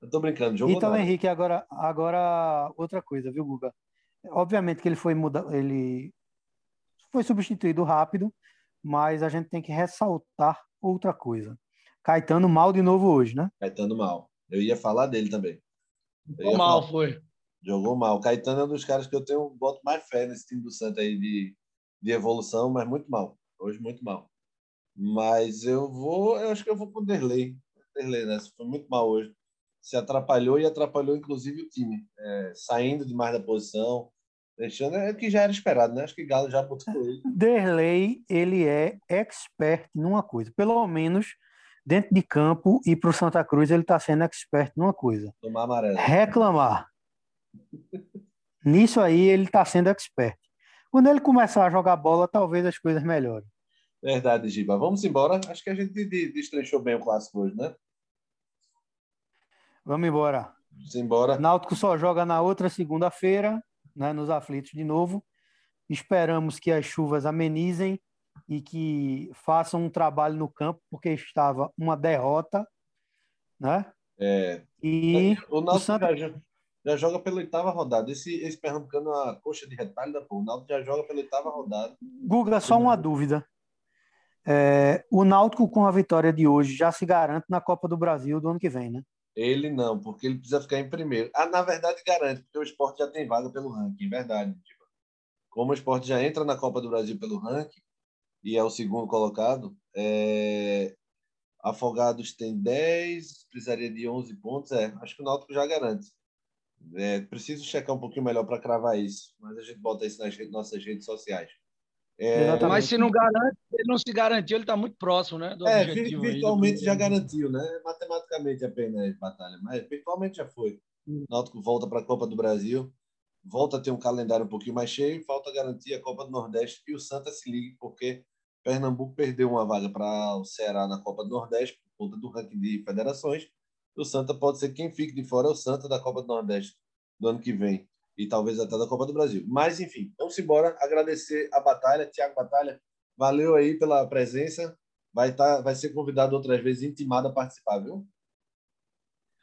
Eu tô brincando, jogou Ítalo nada. Henrique, agora, agora outra coisa, viu, Guga? Obviamente que ele foi muda, ele foi substituído rápido, mas a gente tem que ressaltar outra coisa. Caetano mal de novo hoje, né? Caetano mal. Eu ia falar dele também. Jogou mal, falar. foi. Jogou mal. Caetano é um dos caras que eu tenho boto mais fé nesse time do Santa aí de, de evolução, mas muito mal. Hoje muito mal. Mas eu vou, eu acho que eu vou com o Derlei. Derlei, né? Foi muito mal hoje. Se atrapalhou e atrapalhou inclusive o time. É, saindo demais da posição, Deixando é que já era esperado, né? Acho que Galo já botou ele. Derlei, ele é expert numa coisa. Pelo menos dentro de campo e para o Santa Cruz ele está sendo expert numa coisa. Tomar amarelo. Reclamar. Nisso aí ele está sendo expert. Quando ele começar a jogar bola, talvez as coisas melhorem. Verdade, Giba. Vamos embora. Acho que a gente destrinchou bem o clássico hoje, né? Vamos embora. Vamos embora. Náutico só joga na outra segunda-feira né, nos aflitos de novo. Esperamos que as chuvas amenizem e que façam um trabalho no campo, porque estava uma derrota, né? É. E o Náutico Santa... já, já, joga pela oitava rodada. Esse, esse Pernambucano, a coxa de retalho da pô. O Náutico já joga pela oitava rodada. Guga, só uma dúvida. É, o Náutico, com a vitória de hoje, já se garante na Copa do Brasil do ano que vem, né? Ele não, porque ele precisa ficar em primeiro. Ah, na verdade, garante, porque o esporte já tem vaga pelo ranking, verdade. Tipo, como o esporte já entra na Copa do Brasil pelo ranking e é o segundo colocado, é... Afogados tem 10, precisaria de 11 pontos. É, acho que o Náutico já garante. É, preciso checar um pouquinho melhor para cravar isso, mas a gente bota isso nas nossas redes sociais. É... Mas se não garante, ele não se garantiu, ele está muito próximo, né? Do é, virtualmente aí, já garantiu, né? Matematicamente apenas batalha, mas virtualmente já foi. Hum. O Náutico volta para a Copa do Brasil, volta a ter um calendário um pouquinho mais cheio, falta garantir a Copa do Nordeste e o Santa se ligue, porque Pernambuco perdeu uma vaga para o Ceará na Copa do Nordeste por conta do ranking de federações. O Santa pode ser quem fique de fora é o Santa da Copa do Nordeste do ano que vem e talvez até da Copa do Brasil. Mas, enfim, vamos embora. Agradecer a Batalha, Tiago Batalha. Valeu aí pela presença. Vai, tá, vai ser convidado outras vezes, intimado a participar, viu?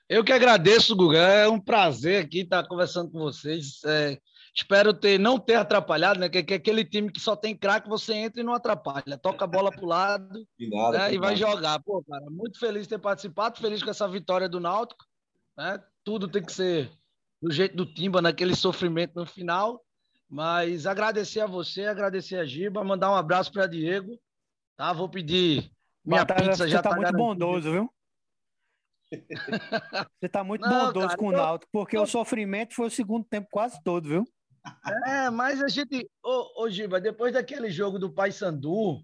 Eu que agradeço, Guga. É um prazer aqui estar conversando com vocês. É, espero ter, não ter atrapalhado, né? Que, que aquele time que só tem craque, você entra e não atrapalha. Toca a bola para o lado e, nada, né? e vai jogar. Pô, cara, muito feliz de ter participado, feliz com essa vitória do Náutico. Né? Tudo tem que ser do jeito do Timba, naquele sofrimento no final. Mas agradecer a você, agradecer a Giba, mandar um abraço para Diego. Tá? Vou pedir minha Batalha, pizza já tá, tá muito bondoso, viu? Você tá muito Não, bondoso cara, com o Náutico, porque eu... o sofrimento foi o segundo tempo quase todo, viu? É, mas a gente. Ô, ô Giba, depois daquele jogo do Paysandu,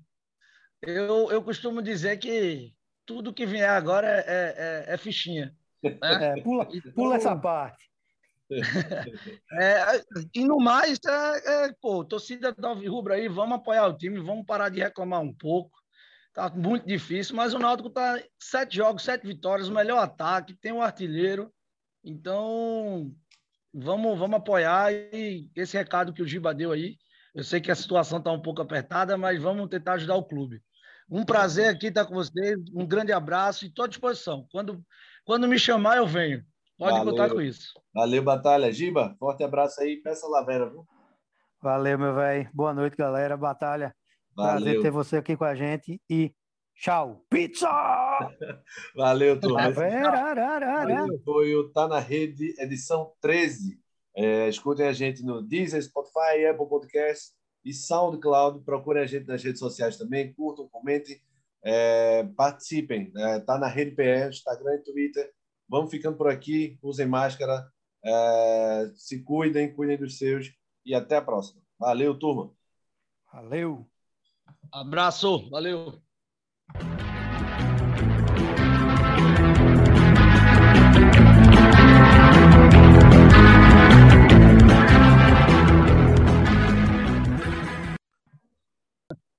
eu, eu costumo dizer que tudo que vier agora é, é, é, é fichinha. Né? É, pula, pula essa parte. É, e no mais, é, é, pô, torcida da Rubra aí, vamos apoiar o time, vamos parar de reclamar um pouco. Tá muito difícil, mas o Náutico tá sete jogos, sete vitórias, o melhor ataque, tem um artilheiro. Então, vamos, vamos apoiar e esse recado que o Giba deu aí. Eu sei que a situação está um pouco apertada, mas vamos tentar ajudar o clube. Um prazer aqui estar com vocês, um grande abraço e estou à disposição. Quando, quando me chamar, eu venho. Pode Valeu. contar com isso. Valeu, Batalha. Giba, forte abraço aí. Peça Lavera, viu? Valeu, meu velho. Boa noite, galera. Batalha. Valeu. Prazer ter você aqui com a gente e tchau. Pizza! Valeu, turma. Valeu, foi o Tá na Rede, edição 13. É, escutem a gente no Deezer, Spotify, Apple Podcast e SoundCloud. Procurem a gente nas redes sociais também. Curtam, comentem, é, participem. É, tá na Rede PE, Instagram e Twitter. Vamos ficando por aqui. Usem máscara. É, se cuidem, cuidem dos seus. E até a próxima. Valeu, turma. Valeu. Abraço. Valeu.